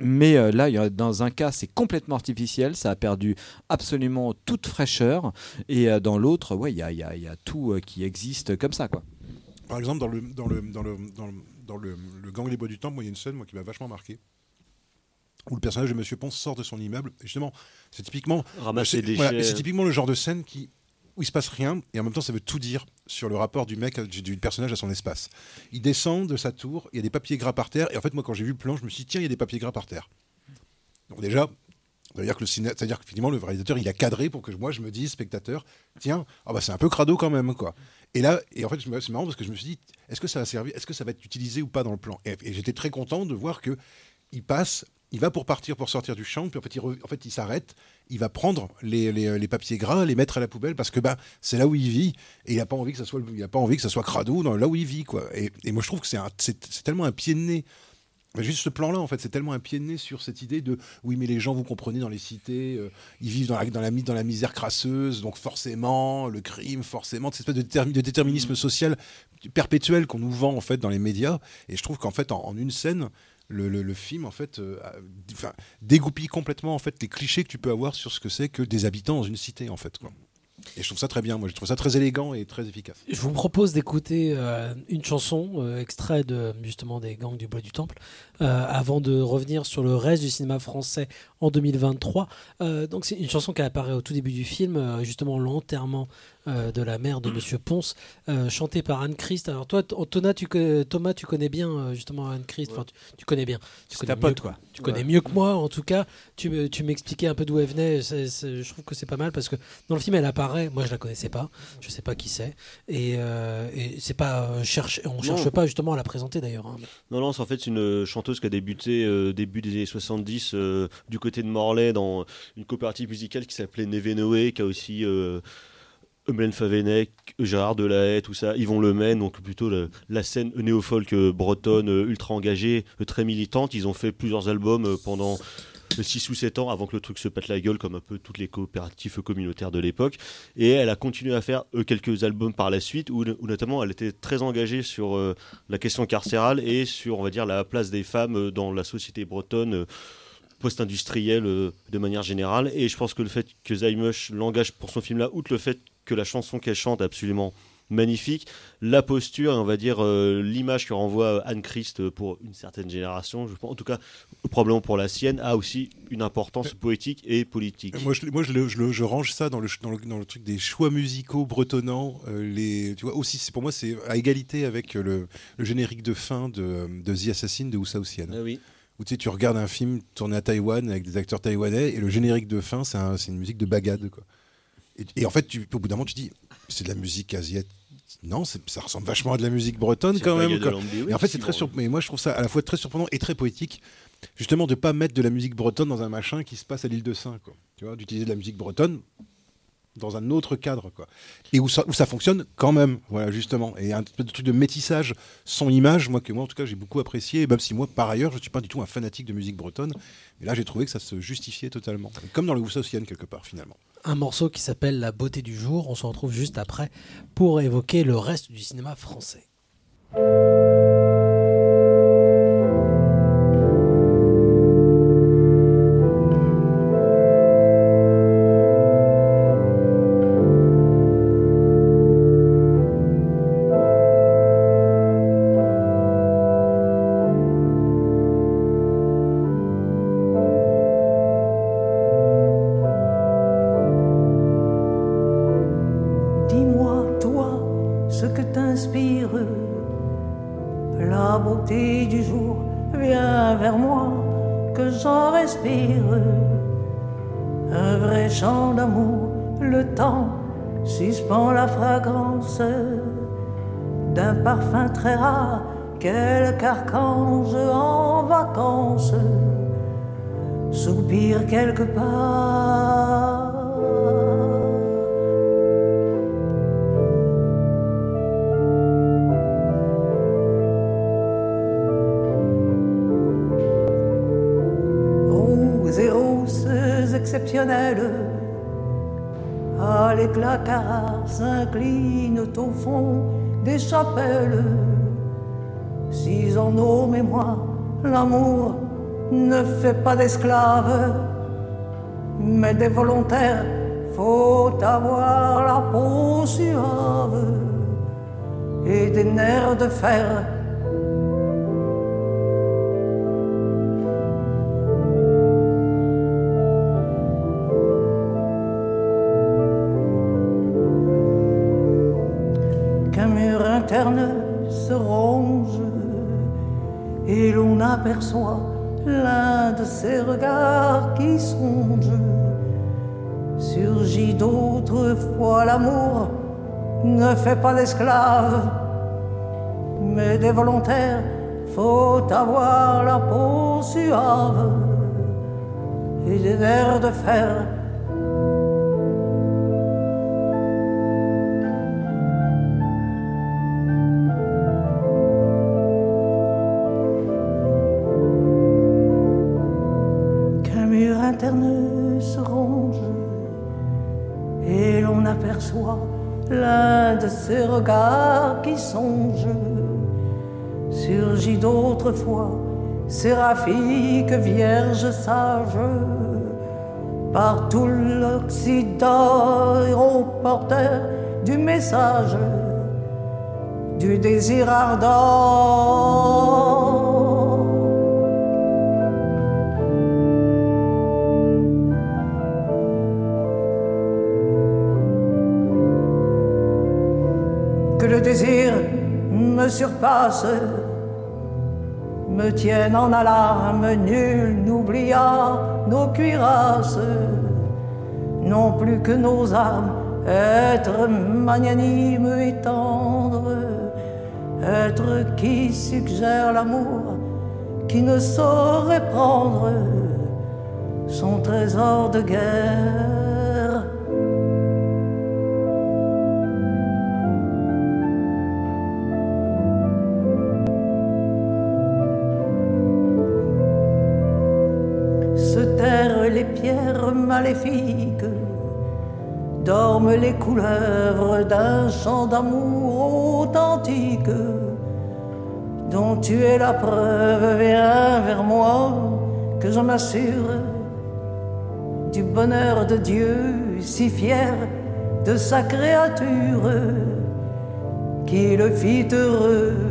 Mais euh, là, dans un cas, c'est complètement artificiel, ça a perdu absolument toute fraîcheur, et euh, dans l'autre, ouais, il y a, il y a- il y a tout euh, qui existe comme ça, quoi. Par exemple, dans le, dans le, dans le, dans le, dans le, le Gang des Bois du moi, il y a une scène moi, qui m'a vachement marqué. Où le personnage de Monsieur Ponce sort de son immeuble. Et justement, c'est typiquement, voilà, c'est typiquement le genre de scène qui, où il se passe rien et en même temps ça veut tout dire sur le rapport du mec, du, personnage à son espace. Il descend de sa tour, il y a des papiers gras par terre et en fait moi quand j'ai vu le plan, je me suis dit tiens il y a des papiers gras par terre. Donc déjà, ça veut dire que qu'effectivement le réalisateur il a cadré pour que moi je me dise spectateur tiens ah bah c'est un peu crado quand même quoi. Et là et en fait c'est marrant parce que je me suis dit est-ce que ça va servir est-ce que ça va être utilisé ou pas dans le plan? Et, et j'étais très content de voir que il passe il va pour partir, pour sortir du champ, puis en fait, il, re- en fait, il s'arrête, il va prendre les, les- les papiers gras, les mettre à la poubelle, parce que bah, c'est là où il vit, et il n'a pas envie que ça soit, il a pas envie que ça soit crado dans là où il vit, quoi. Et, et moi, je trouve que c'est un- c'est tellement un pied de nez. Juste ce plan-là, en fait, c'est tellement un pied de nez sur cette idée de oui, mais les gens, vous comprenez, dans les cités, euh, ils vivent dans la, dans, la, mi- dans la misère crasseuse, donc forcément, le crime, forcément, cette espèce de, de déterminisme social perpétuel qu'on nous vend, en fait, dans les médias. Et je trouve qu'en fait, en, en une scène, le, film, en fait, euh, dégoupille complètement, en fait, les clichés que tu peux avoir sur ce que c'est que des habitants dans une cité, en fait. Et je trouve ça très bien. Moi, je trouve ça très élégant et très efficace. Je vous propose d'écouter euh, une chanson, euh, extrait justement des Gangs du Bois du Temple, euh, avant de revenir sur le reste du cinéma français en 2023. Euh, donc c'est une chanson qui apparaît au tout début du film, euh, justement l'enterrement euh, de la mère de Monsieur Ponce, chantée par Anne Christ. Alors toi, Thomas, tu, Thomas, tu connais bien justement Anne Christ. Enfin, tu, tu connais bien. Tu connais ta pote, mieux- quoi. Tu connais Ouais. mieux que moi, en tout cas. Tu, me- tu m'expliquais un peu d'où elle venait. Je trouve que c'est pas mal parce que dans le film, elle apparaît. Moi, je la connaissais pas. Je sais pas qui c'est. Et, et c'est pas cherche. On Non. cherche pas justement à la présenter d'ailleurs. hein. Non, non, c'est en fait une chanteuse qui a débuté début des années 70 euh, du côté de Morlaix dans une coopérative musicale qui s'appelait Nevenoé, qui a aussi euh, Eumelaine Favenec, Gérard Delahaye, tout ça, Yvon Lemaine, donc plutôt la scène néo-folk euh, bretonne, euh, ultra engagée, euh, très militante. Ils ont fait plusieurs albums pendant 6 ou 7 ans avant que le truc se pète la gueule, comme un peu toutes les coopératives communautaires de l'époque. Et elle a continué à faire quelques albums par la suite, où, notamment elle était très engagée sur la question carcérale et sur, on va dire, la place des femmes dans la société bretonne. Post-industrielle euh, de manière générale et je pense que le fait que Zaymush l'engage pour son film là outre le fait que la chanson qu'elle chante est absolument magnifique la posture et on va dire euh, l'image que renvoie Anne Christ pour une certaine génération je pense en tout cas probablement pour la sienne a aussi une importance poétique et politique Moi, je, moi je, le- je le- je range ça dans le, dans, le, dans le truc des choix musicaux bretonnants. euh, les, tu vois, aussi, pour moi, c'est à égalité avec le, le générique de fin de, de The Assassin de Oussa Ossian. Ah oui. Où tu, sais, tu regardes un film tourné à Taïwan avec des acteurs taïwanais et le générique de fin, c'est un- c'est une musique de bagade. Quoi. Et, et en fait, tu, au bout d'un moment, tu dis, c'est de la musique asiatique. Non, ça ressemble vachement à de la musique bretonne quand même. Quoi. Et en fait, c'est très surprenant. Mais moi, je trouve ça à la fois très surprenant et très poétique, justement, de pas mettre de la musique bretonne dans un machin qui se passe à l'île de Saint. Quoi. Tu vois, d'utiliser de la musique bretonne dans un autre cadre, quoi. Et où ça, fonctionne quand même, voilà, justement. Et un peu de truc de métissage son image, moi, que moi, en tout cas, j'ai beaucoup apprécié, même si moi, par ailleurs, je suis pas du tout un fanatique de musique bretonne. Mais là, j'ai trouvé que ça se justifiait totalement. Comme dans le Oussosienne, quelque part, finalement. Un morceau qui s'appelle La beauté du jour. On se retrouve juste après pour évoquer le reste du cinéma français. D'esclaves, mais des volontaires, faut avoir la peau suave et des nerfs de fer. qu'un mur interne se ronge et l'on aperçoit l'un de ces regards qui songent. Surgit d'autrefois l'amour ne fait pas d'esclaves, mais des volontaires, faut avoir la peau suave et des vers de fer. Regards qui songent surgit d'autrefois, séraphique, vierge sage, par tout l'Occident, héros porteur du message, du désir ardent. Que le désir me surpasse, me tienne en alarme, nul n'oublia nos cuirasses, non plus que nos armes, être magnanime et tendre, être qui suggère l'amour, qui ne saurait prendre son trésor de guerre. Pierres maléfiques, dorment les couleuvres d'un chant d'amour authentique, dont tu es la preuve, viens vers moi, que je m'assure du bonheur de Dieu, si fier de sa créature, qui le fit heureux.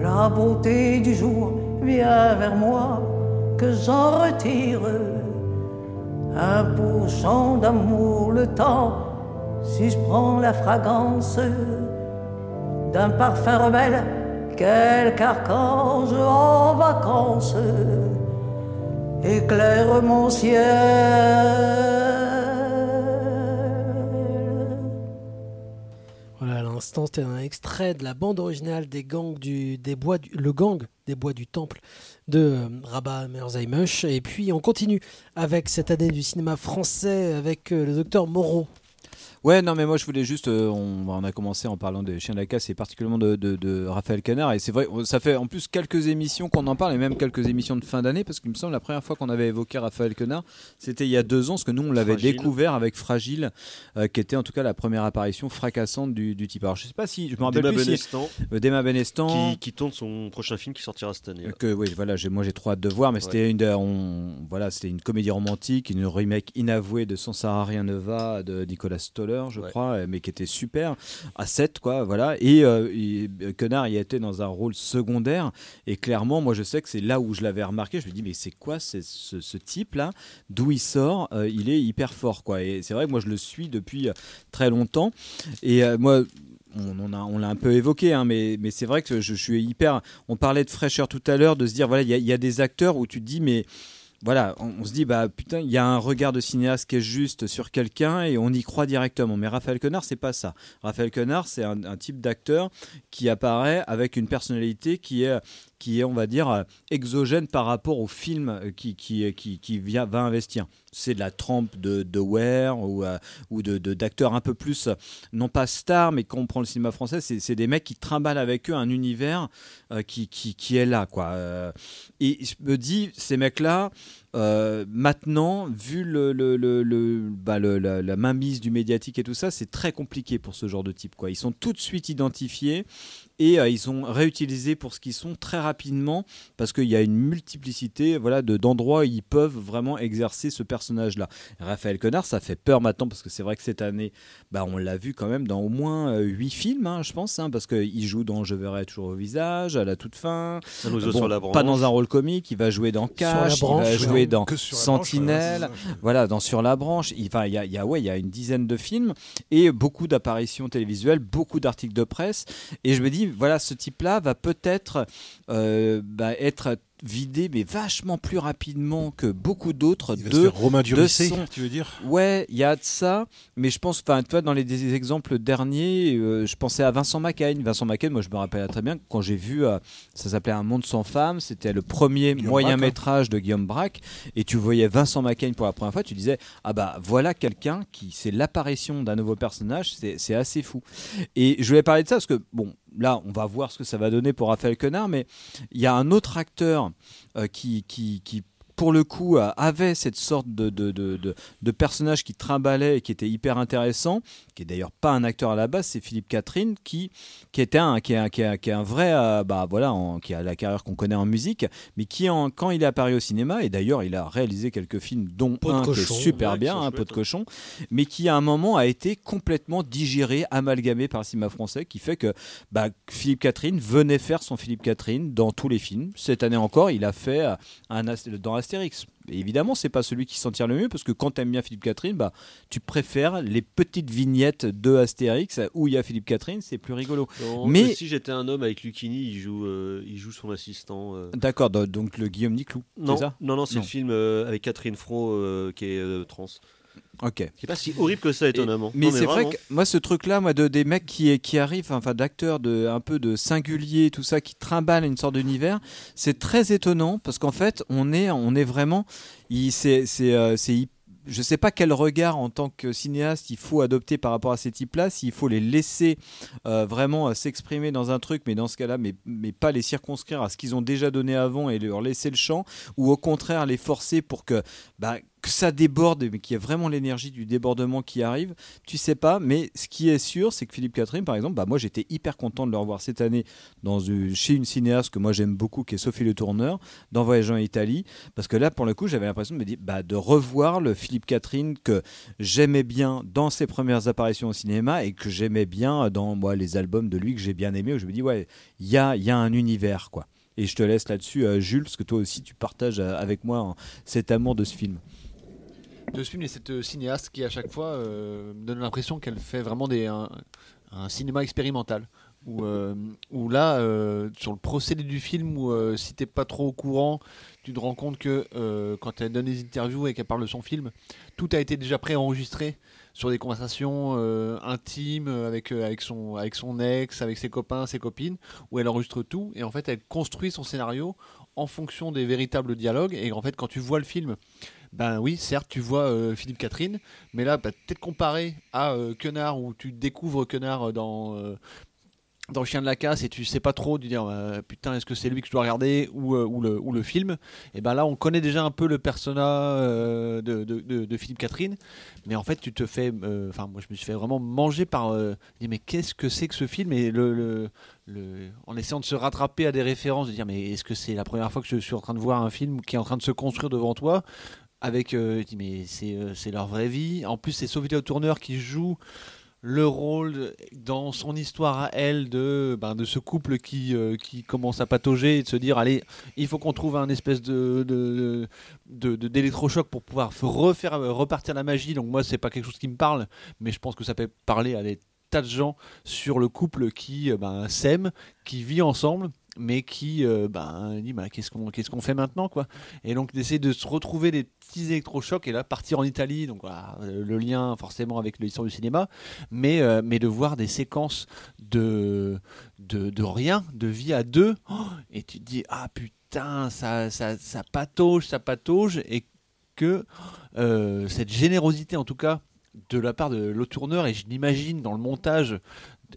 La beauté du jour. Viens vers moi, que j'en retire un beau chant d'amour. Le temps suspend la fragrance d'un parfum rebelle. Quelque archange en vacances éclaire mon ciel. C'était un extrait de la bande originale des gangs du, des bois du, le gang des bois du temple de euh, Rabat. Et puis on continue avec cette année du cinéma français avec euh, le docteur Moreau. Ouais, non, mais moi je voulais juste. euh, on, on a commencé en parlant des chiens de la casse et particulièrement de, de, de Raphaël Canard. Et c'est vrai, ça fait en plus quelques émissions qu'on en parle et même quelques émissions de fin d'année parce qu'il me semble la première fois qu'on avait évoqué Raphaël Canard, c'était il y a deux ans, parce que nous on l'avait Fragile. découvert avec Fragile, euh, qui était en tout cas la première apparition fracassante du, du type. Alors je sais pas si. Je me rappelle Dema plus. Benestan, euh, Dema Benestan. qui, qui tourne son prochain film qui sortira cette année. Que oui, voilà, moi j'ai trop hâte de voir, mais c'était une, on- voilà, c'était une comédie romantique, une remake inavouée de Sans Sahara rien ne va de Nicolas Stoller, je Ouais. crois, euh, mais qui était super à 7 quoi, voilà. Et, euh, et, euh, y était dans un rôle secondaire, et clairement, moi je sais que c'est là où je l'avais remarqué. Je me dis mais c'est quoi ce, ce type là D'où il sort Euh, Il est hyper fort quoi. Et c'est vrai que moi je le suis depuis très longtemps. Et euh, moi on, l'a un peu évoqué, hein, mais, mais c'est vrai que je, je suis hyper. On parlait de fraîcheur tout à l'heure, de se dire voilà, il y, a- il y a des acteurs où tu te dis mais voilà, on, se dit bah putain, il y a un regard de cinéaste qui est juste sur quelqu'un et on y croit directement. Mais Raphaël Quenard, c'est pas ça. Raphaël Quenard, c'est un type d'acteur qui apparaît avec une personnalité qui est qui est, on va dire, euh, exogène par rapport au film euh, qui, qui, qui, qui vient, va investir. C'est de la trempe de, de Ware ou, euh, ou de, d'acteurs un peu plus, euh, non pas stars, mais quand on prend le cinéma français, c'est, des mecs qui trimballent avec eux un univers euh, qui, qui, qui est là. Quoi. Euh, et je me dis, ces mecs-là, euh, maintenant, vu le, le- bah, le- la, la mainmise du médiatique et tout ça, c'est très compliqué pour ce genre de type. Quoi. Ils sont tout de suite identifiés et euh, ils sont réutilisés pour ce qu'ils sont très rapidement parce qu'il y a une multiplicité voilà, de, d'endroits où ils peuvent vraiment exercer ce personnage-là. Raphaël Quenard, ça fait peur maintenant parce que c'est vrai que cette année, bah, on l'a vu quand même dans au moins 8 films, hein, je pense, hein, parce qu'il joue dans Je verrai toujours au visage, à la toute fin. Sur la. Pas dans un rôle comique, il va jouer dans Cash, il va jouer dans branche, Sentinelle, voilà, dans Sur la branche. Il, enfin, il y a, il y a- ouais, il y a une dizaine de films et beaucoup d'apparitions télévisuelles, beaucoup d'articles de presse. Et je me dis, voilà, ce type-là va peut-être euh, bah, être vidé, mais vachement plus rapidement que beaucoup d'autres de, Romain de Durisset, son- tu veux dire? Ouais, il y a de ça, mais je pense, enfin, tu vois, dans les des exemples derniers, euh, je pensais à Vincent Macaigne. Vincent Macaigne, moi, je me rappelle très bien quand j'ai vu, euh, ça s'appelait Un monde sans femmes, c'était le premier Guillaume moyen Braque, hein. métrage de Guillaume Braque, et tu voyais Vincent Macaigne pour la première fois, tu disais, ah bah voilà quelqu'un qui, c'est l'apparition d'un nouveau personnage, c'est c'est assez fou. Et je voulais parler de ça parce que, bon, là, on va voir ce que ça va donner pour Raphaël Quenard, mais il y a un autre acteur euh, qui, pour le coup, euh, avait cette sorte de, de, de, de, personnage qui trimballait et qui était hyper intéressant, qui est d'ailleurs pas un acteur à la base, c'est Philippe Catherine, qui, qui était un, qui est, un- qui est, qui est un vrai, euh, bah voilà, en- qui a la carrière qu'on connaît en musique, mais qui, en, quand il est apparu au cinéma, et d'ailleurs il a réalisé quelques films, dont un qui est super Ouais, bien, un chouettes, pot de hein. cochon, mais qui à un moment a été complètement digéré, amalgamé par le cinéma français, qui fait que bah, Philippe Catherine venait faire son Philippe Catherine dans tous les films. Cette année encore, il a fait euh, un dans Astérix. Et évidemment, c'est pas celui qui s'en tire le mieux parce que quand t'aimes bien Philippe Catherine, bah, tu préfères les petites vignettes de Astérix où il y a Philippe Catherine, c'est plus rigolo. Dans Mais- Si j'étais un homme avec Lucchini, il joue, euh, il joue son assistant. euh. D'accord, do- donc le Guillaume Niclou, Non, ça? non, non, c'est le film euh, avec Catherine Fro euh, qui est euh, trans. Ok. Qui est pas si horrible que ça, étonnamment. Mais c'est vrai que moi, ce truc-là, moi, de, des mecs qui, qui arrivent, enfin, d'acteurs de, un peu de singulier, tout ça, qui trimballent une sorte d'univers, c'est très étonnant parce qu'en fait, on est, on est vraiment, c'est, c'est, euh, c'est je sais pas quel regard en tant que cinéaste il faut adopter par rapport à ces types-là, s'il faut les laisser euh, vraiment euh, s'exprimer dans un truc, mais dans ce cas-là, mais, mais pas les circonscrire à ce qu'ils ont déjà donné avant et leur laisser le champ, ou au contraire les forcer pour que, bah, que ça déborde, mais qu'il y ait vraiment l'énergie du débordement qui arrive, tu sais pas. Mais ce qui est sûr, c'est que Philippe Catherine, par exemple, bah, moi j'étais hyper content de le revoir cette année dans une- chez une cinéaste que moi j'aime beaucoup, qui est Sophie Le Tourneur, dans Voyageant en Italie, parce que là, pour le coup, j'avais l'impression de me dire, bah, de revoir le Philippe Catherine que j'aimais bien dans ses premières apparitions au cinéma et que j'aimais bien dans moi les albums de lui que j'ai bien aimé, où je me dis, ouais, il y a, y a un univers, quoi. Et je te laisse là-dessus, euh, Jules, parce que toi aussi, tu partages euh, avec moi hein, cet amour de ce film. De ce film et cette euh, cinéaste qui à chaque fois euh, donne l'impression qu'elle fait vraiment des, un, cinéma expérimental. Où, euh, où là, euh, sur le procédé du film, où si t'es pas trop au courant, tu te rends compte que quand elle donne des interviews et qu'elle parle de son film, tout a été déjà préenregistré sur des conversations intimes avec, avec, son, avec son ex, avec ses copains, ses copines, où elle enregistre tout et en fait elle construit son scénario en fonction des véritables dialogues. Et en fait, quand tu vois le film, ben oui, certes, tu vois euh, Philippe Catherine, mais là, bah, peut-être comparé à euh, Quenard, où tu découvres Quenard dans, euh, dans Chien de la Casse et tu sais pas trop, tu dis euh, putain, est-ce que c'est lui que je dois regarder ou, euh, ou, le, ou le film Et ben là, on connaît déjà un peu le persona euh, de, de- Philippe Catherine, mais en fait, tu te fais. euh, Enfin, moi, je me suis fait vraiment manger par. euh, mais qu'est-ce que c'est que ce film? Et le- le- en essayant de se rattraper à des références, de dire, mais est-ce que c'est la première fois que je suis en train de voir un film qui est en train de se construire devant toi? Avec euh, mais c'est euh, c'est leur vraie vie. En plus c'est Sophie Tourneur qui joue le rôle dans son histoire à elle de, ben, de ce couple qui, euh, qui commence à patauger et de se dire allez il faut qu'on trouve un espèce de, de, d'électrochoc pour pouvoir refaire repartir la magie. Donc moi c'est pas quelque chose qui me parle mais je pense que ça peut parler à des tas de gens sur le couple qui ben, s'aime qui vit ensemble mais qui euh, ben, dit bah, qu'est-ce qu'on qu'est-ce fait maintenant quoi. Et donc d'essayer de se retrouver des petits électrochocs et là partir en Italie. Donc voilà, le lien forcément avec l'histoire du cinéma mais euh, mais de voir des séquences de de, de rien de vie à deux. Oh, et tu te dis ah putain ça ça ça patauge ça patauge. Et que euh, cette générosité en tout cas de la part de l'autre tourneur et je l'imagine dans le montage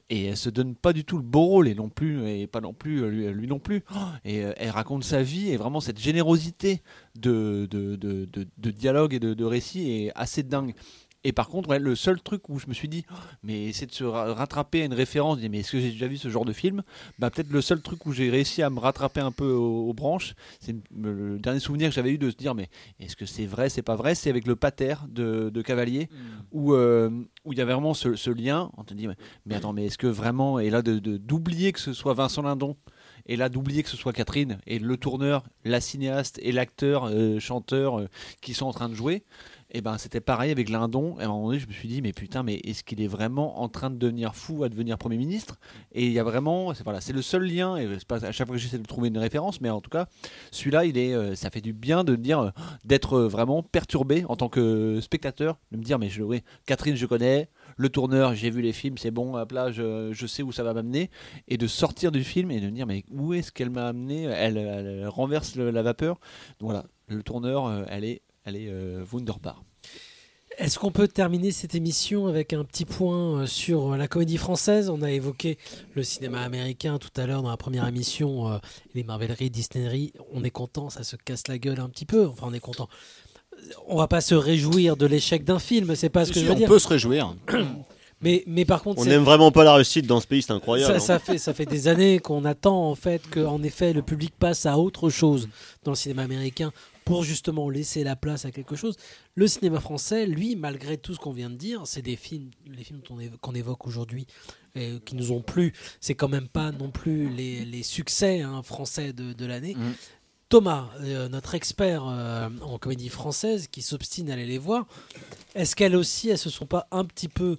et elle se donne pas du tout le beau rôle et non plus et pas non plus euh, lui, lui non plus. Et euh, elle raconte sa vie et vraiment cette générosité de, de, dialogue et de récit est assez dingue et par contre ouais, le seul truc où je me suis dit Oh, mais c'est de se ra- rattraper à une référence mais est-ce que j'ai déjà vu ce genre de film? Bah peut-être le seul truc où j'ai réussi à me rattraper un peu aux, aux branches c'est le dernier souvenir que j'avais eu de se dire mais est-ce que c'est vrai c'est pas vrai? C'est avec le pater de, de Cavalier où euh, où il y avait vraiment ce, ce lien. On te dit mais, mais attends mais est-ce que vraiment et là de de- d'oublier que ce soit Vincent Lindon et là d'oublier que ce soit Catherine et le tourneur la cinéaste et l'acteur euh, chanteur euh, qui sont en train de jouer Et ben c'était pareil avec Lindon. Et à un moment donné, je me suis dit, mais putain, mais est-ce qu'il est vraiment en train de devenir fou à devenir Premier ministre? Et il y a vraiment, c'est voilà, le seul lien. Et pas à chaque fois que j'essaie de trouver une référence, mais en tout cas, celui-là, il est, euh, ça fait du bien de dire, euh, d'être euh, vraiment perturbé en tant que spectateur, de me dire, mais je, oui, Catherine, je connais. Le tourneur, j'ai vu les films, c'est bon, hop là, je, je sais où ça va m'amener. Et de sortir du film et de me dire, mais où est-ce qu'elle m'a amené? Elle, renverse la vapeur. Donc voilà, le tourneur, elle est, elle est euh, wunderbar. Est-ce qu'on peut terminer cette émission avec un petit point euh, sur euh, la comédie française? On a évoqué le cinéma américain tout à l'heure dans la première émission, euh, les Marveleries, Disneyries. On est content, ça se casse la gueule un petit peu. Enfin, on est content. On va pas se réjouir de l'échec d'un film, c'est pas ce que Si, je veux on dire. peut se réjouir. Mais, mais par contre, On n'aime vraiment pas la réussite dans ce pays, c'est incroyable. ça, hein. ça fait, ça fait des années qu'on attend en fait que en effet le public passe à autre chose dans le cinéma américain pour justement laisser la place à quelque chose. Le cinéma français, lui, malgré tout ce qu'on vient de dire, c'est des films, les films qu'on évoque aujourd'hui et qui nous ont plu. C'est quand même pas non plus les, les succès hein, français de, de l'année. Thomas, euh, notre expert euh, en comédie française, qui s'obstine à aller les voir, est-ce qu'elles aussi, elles se sont pas un petit peu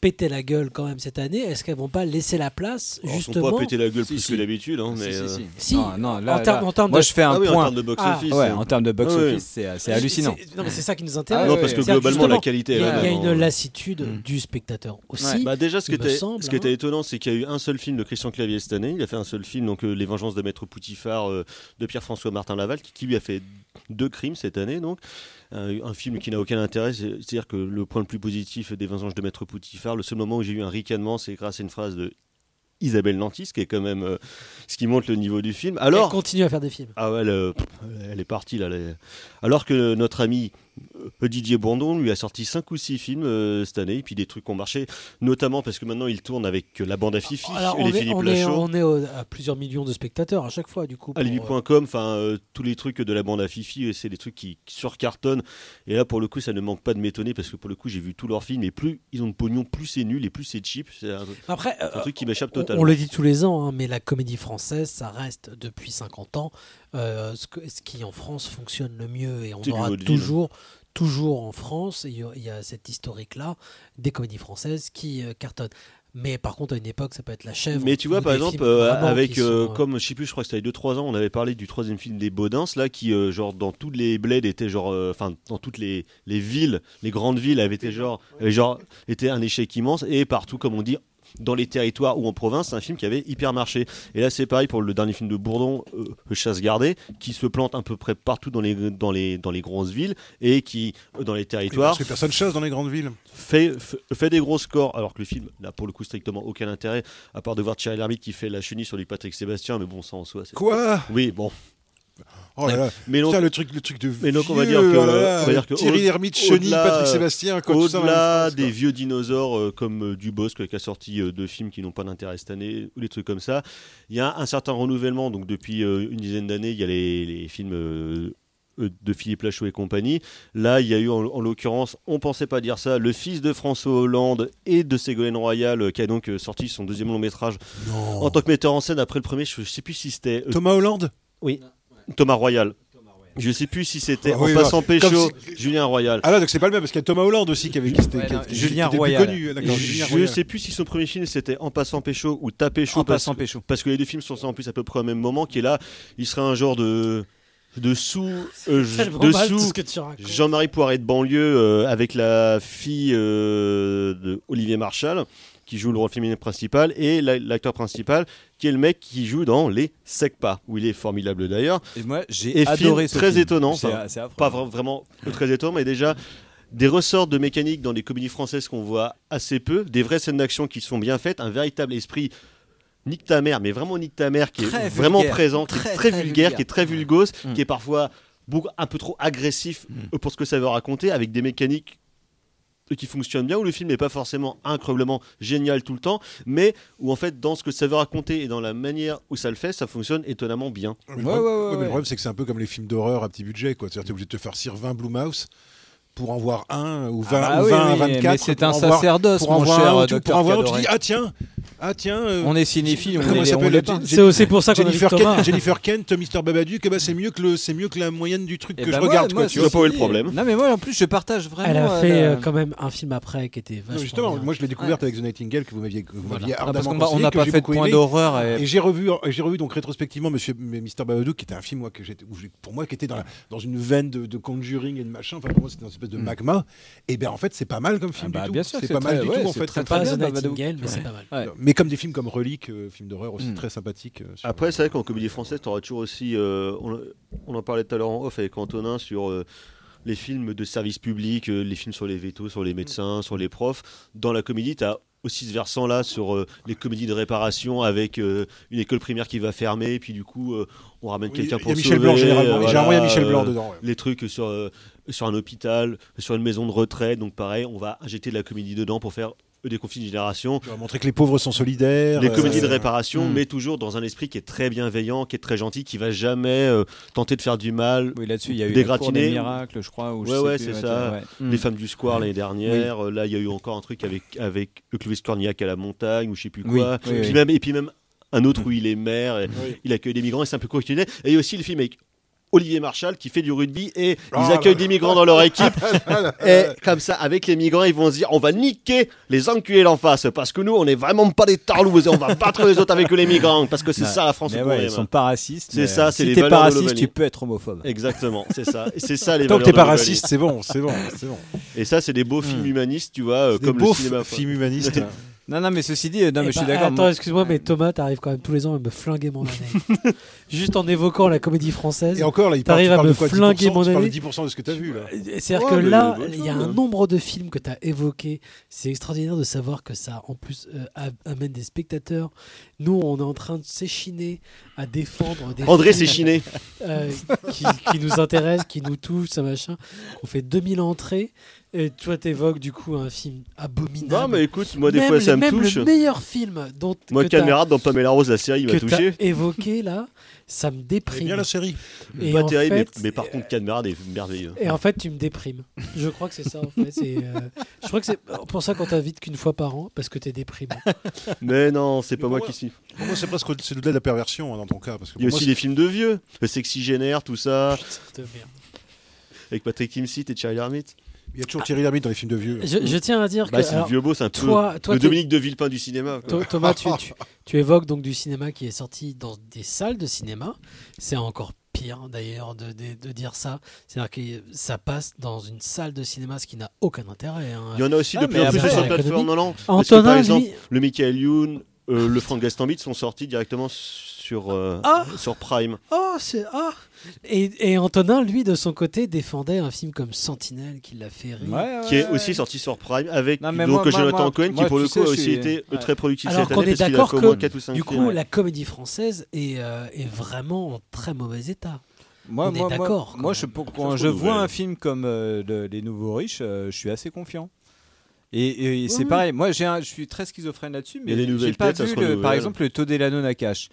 pété la gueule quand même cette année Est-ce qu'elles vont pas laisser la place Alors, ils sont justement pas pété la gueule Si, plus si. que d'habitude, hein, Si, mais. si, euh, si. Si. Non, non, là, En termes- là, en termes moi de- je fais un Ah oui, en point. termes de box-office, Ah, ouais, euh. en termes de box Ah oui. office, c'est c'est hallucinant. C'est- Non, mais c'est ça qui nous Ah intéresse. Non, parce que globalement, justement, la qualité est il y a- là Il y a dans- une lassitude Mm. du spectateur aussi. Bah déjà, ce qui était, semble, ce qui était hein. étonnant, c'est qu'il y a eu un seul film de Christian Clavier cette année. Il a fait un seul film, donc euh, Les Vengeances de Maître Poutifard euh, de Pierre-François Martin Laval, qui, qui lui a fait deux crimes cette année. Donc Euh, un film qui n'a aucun intérêt. c'est- C'est-à-dire que le point le plus positif des Vengeances de Maître Poutifard, le seul moment où j'ai eu un ricanement, c'est grâce à une phrase de Isabelle Nanty, ce qui est quand même euh, ce qui montre le niveau du film. Elle Alors, continue à faire des films. ah ouais, elle, elle est partie là. elle est- Alors que notre ami Didier Bourdon lui a sorti 5 ou 6 films euh, cette année, et puis des trucs qui ont marché, notamment parce que maintenant il tourne avec euh, la bande à Fifi Alors, et les est, Philippe on est- Lachaud. on est au- à plusieurs millions de spectateurs à chaque fois, du coup. euh, Alibi.com, enfin euh, tous les trucs de la bande à Fifi, euh, c'est des trucs qui, surcartonnent. Et là, pour le coup, ça ne manque pas de m'étonner parce que pour le coup, j'ai vu tous leurs films et plus ils ont de pognon, plus c'est nul et plus c'est cheap. C'est un, Après, un euh, truc qui m'échappe on, totalement. on le dit tous les ans, hein, mais la comédie française, ça reste depuis 50 ans euh, ce, que- ce qui en France fonctionne le mieux. Et on aura toujours, toujours en France, il y a, il y a cette historique-là des comédies françaises qui euh, cartonnent. Mais par contre, à une époque, ça peut être la chèvre. Mais tu vois, par exemple, euh, avec, euh, sont, euh, comme je sais plus, je crois que c'était il y a 2-3 ans, on avait parlé du troisième film des Baudins, là, qui, genre, dans toutes les bleds était genre, enfin, dans toutes les, les villes, les grandes villes, avait été genre, genre, était un échec immense, et partout, comme on dit, dans les territoires ou en province, c'est un film qui avait hyper marché. Et là, c'est pareil pour le dernier film de Bourdon, euh, Chasse gardée, qui se plante à peu près partout dans les, dans les, dans les grosses villes, et qui, euh, dans les territoires, Parce que personne chasse dans les grandes villes. fait, fait, des gros scores, alors que le film n'a pour le coup strictement aucun intérêt, à part de voir Thierry Lhermitte qui fait la chenille sur du Patrick Sébastien, mais bon, ça en soi. Quoi? Oui, bon. Oh là là. Mais donc, Putain, le truc, le truc de mais donc on va vieux, dire que, oh on va dire que Thierry Lhermitte, Chenille, Patrick Sébastien, Au-delà des vieux dinosaures euh, comme euh, Dubosc qui a sorti euh, deux films qui n'ont pas d'intérêt cette année ou des trucs comme ça, il y a un certain renouvellement. Donc depuis euh, une dizaine d'années, il y a les, les films euh, euh, de Philippe Lachaud et compagnie. Là, il y a eu en, en l'occurrence, on pensait pas dire ça, le fils de François Hollande et de Ségolène Royal euh, qui a donc euh, sorti son deuxième long métrage Non. en tant que metteur en scène après le premier. Je, je sais plus si c'était euh, Thomas Hollande? Oui, Thomas Royal. Je sais plus si c'était Ah en oui, passant bah, pécho, Julien Royal. Ah là, donc c'est pas le même, parce qu'il y a Thomas Hollande aussi qui avait qui, était- Ouais, qui- non, qui- Julien qui était plus Royal. connu. Julien Je Royal. sais plus si son premier film c'était En passant pécho ou Tapé chaud. En parce- passant pécho. Parce que les deux films sont sortis en plus à peu près au même moment, qui est là, il serait un genre de de sous euh, de sous. Jean-Marie Poiret de banlieue euh, avec la fille euh, de Olivier Marchal qui joue le rôle féminin principal et la- l'acteur principal qui est le mec qui joue dans les Secpa où il est formidable d'ailleurs Et moi, j'ai adoré ce très film. étonnant enfin, pas vra- vraiment très étonnant mais déjà des ressorts de mécanique dans les comédies françaises qu'on voit assez peu, des vraies scènes d'action qui sont bien faites, un véritable esprit nique ta mère, mais vraiment nique ta mère qui Très est vraiment présent, qui Très, est très, très vulgaire, vulgaire. qui est très vulgose, Mm. qui est parfois beaucoup, un peu trop agressif Mm. pour ce que ça veut raconter, avec des mécaniques qui fonctionnent bien, où le film n'est pas forcément incroyablement génial tout le temps, mais où en fait dans ce que ça veut raconter et dans la manière où ça le fait, ça fonctionne étonnamment bien. Mais le Ouais, problème- ouais, ouais, ouais, mais ouais. le problème, c'est que c'est un peu comme les films d'horreur à petit budget. quoi. C'est-à-dire que tu es obligé de te faire Sirvin Blue Mouse pour en voir un ou 20 Ah ou oui, 20 à oui, 24. mais c'est pour un en voir- sacerdoce, pour en mon voir cher un ou docteur Pour en voir un, tu dis ah tiens, ah tiens. euh, On est cinéphile, on comment est- on pas. C'est aussi pour ça qu'on vu Jennifer. Kent, Jennifer Kent, Mr Babadook, eh ben, c'est mieux que le, c'est mieux que la moyenne du truc Eh que ben je moi- regarde. moi, quoi, tu vois. dit, Non mais moi en plus je partage vraiment. Elle a euh, fait euh, quand même un film après qui était Non, vachement justement, bien. moi je l'ai découverte avec The Nightingale que vous m'aviez que vous m'aviez Ah, on n'a que pas fait de beaucoup point d'horreur et- j'ai revu, j'ai revu donc rétrospectivement Monsieur Mr Babadook, qui était un film moi que j'étais, où pour moi qui était dans, une veine de, Conjuring et de machin. Enfin pour moi c'était de magma. Et bien en fait c'est pas mal comme film bah, du tout. bien sûr c'est pas mal du ouais, tout en c'est fait. très, Pas bien. Nightingale, mais Ouais. c'est pas mal. Ouais. Mais comme des films comme Relique, euh, film d'horreur aussi Mm. très sympathique. euh, sur- Après, c'est vrai qu'en comédie française, tu auras toujours aussi. euh, on, on en parlait tout à l'heure en off avec Antonin sur euh, les films de service public, les films sur les vétos, sur les médecins, sur les profs. Dans la comédie, tu as aussi ce versant-là sur euh, les comédies de réparation avec euh, une école primaire qui va fermer, et puis du coup, euh, on ramène Oui, quelqu'un il y a pour Michel sauver, Blanc, généralement. euh, Généralement, il y a voilà, Michel Blanc dedans, ouais. Les trucs sur, sur un hôpital, sur une maison de retraite. Donc pareil, on va injecter de la comédie dedans pour faire des conflits de génération. On va montrer que les pauvres sont solidaires. Les euh, comédies de réparation, hmm. mais toujours dans un esprit qui est très bienveillant, qui est très gentil, qui va jamais euh, tenter de faire du mal. Oui là-dessus il y a eu des miracles je crois. Ou ouais, c'est ça. ouais. Mm. Les femmes du square l'année dernière. euh, Là, il y a eu encore un truc avec avec Clovis Cornillac à la montagne ou je sais plus quoi. oui, et, puis oui. Même, et puis même un autre où il est maire, et Oui. il accueille des migrants et c'est un peu coquinnet. Et il y a aussi le film avec Olivier Marchal qui fait du rugby et Ah, ils accueillent là, des migrants dans leur équipe. là, et comme ça, avec les migrants, ils vont se dire on va niquer les enculés d'en face parce que nous, on n'est vraiment pas des tarlouses et on va battre les autres avec les migrants parce que c'est ça la France. Mais ouais, ils sont pas racistes. C'est ça, euh, c'est si les t'es pas raciste, tu peux être homophobe. Exactement, c'est ça. C'est ça les Tant que t'es pas raciste, c'est bon, c'est bon, c'est bon. Et ça, c'est des beaux films humanistes, tu vois, euh, Des comme beaux le cinéma. films humanistes. Non non mais ceci dit, non Eh mais je suis ben, d'accord. Attends, moi- excuse-moi, mais Thomas, t'arrives quand même tous les ans à me flinguer mon année. Juste en évoquant la comédie française. Et encore là, il T'arrives à me de quoi, 10%, flinguer mon tu parles année. de 10% de ce que t'as vu là. C'est-à-dire que mais là, il y a un choses, nombre de films que tu as évoqués. C'est extraordinaire de savoir que ça, en plus, euh, amène des spectateurs. Nous, on est en train de s'échiner à défendre des André films, Séchiné. euh, qui, qui nous intéressent, qui nous touchent, ça machin. On fait 2000 entrées. Et toi, t'évoques du coup un film abominable. Non, mais écoute, moi, des Même fois, le- ça me même touche. le meilleur film dont Moi, Caméra dans Pamela Rose, la série, il m'a que touché. t'as évoqué là, ça me C'est déprime. bien la série. Et Pas terrible, mais- fait, mais, par contre, Caméra est merveilleux. Et en fait, tu me déprimes. Je crois que c'est ça, en fait. Euh, Je crois que c'est pour ça qu'on t'invite qu'une fois par an, parce que t'es déprimant. Mais non, c'est pas moi qui suis. Pour moi, c'est presque c'est de la perversion hein, dans ton cas. Parce que Il y a aussi des films de vieux. Le Sexygénaire, tout ça. Putain de merde. Avec Patrick Timsit et Thierry Lhermitte. Il y a toujours Thierry Lhermitte dans les films de vieux. Je, je tiens à dire Bah, que. c'est vieux beau, c'est un peu toi- le Dominique de Villepin du cinéma. quoi. Thomas, tu, tu- tu évoques donc du cinéma qui est sorti dans des salles de cinéma. C'est encore pire d'ailleurs de, de- de dire ça. C'est-à-dire que ça passe dans une salle de cinéma, ce qui n'a aucun intérêt. hein. Il y en a aussi de Ah, plus en plus sur la plateforme. Non, non. Antonin, par exemple, lui- le Michael Youn, euh, le Frank Gastambide sont sortis directement sur, euh, Ah sur Prime. Oh, c'est. Ah et, et Antonin, lui, de son côté, défendait un film comme Sentinelle qui l'a fait rire. Ouais, qui est ouais, aussi sorti sur Prime avec Non, mais donc moi- Jonathan moi- Cohen moi, qui pour le sais, coup a je aussi suis- été ouais. très productif Alors cette année est parce qu'il a d'accord fait au moins que 4 ou 5 du coup, la comédie française est, euh, est vraiment en très mauvais état. Moi, On est moi, moi- d'accord, quand Moi, je, pour- quand je vois un film comme euh, le- Les Nouveaux Riches, euh, je suis assez confiant. Et, et c'est oui. pareil. Moi, j'ai un- je suis très schizophrène là-dessus, mais j'ai pas têtes, vu, le- par exemple, le Todelano Nakash.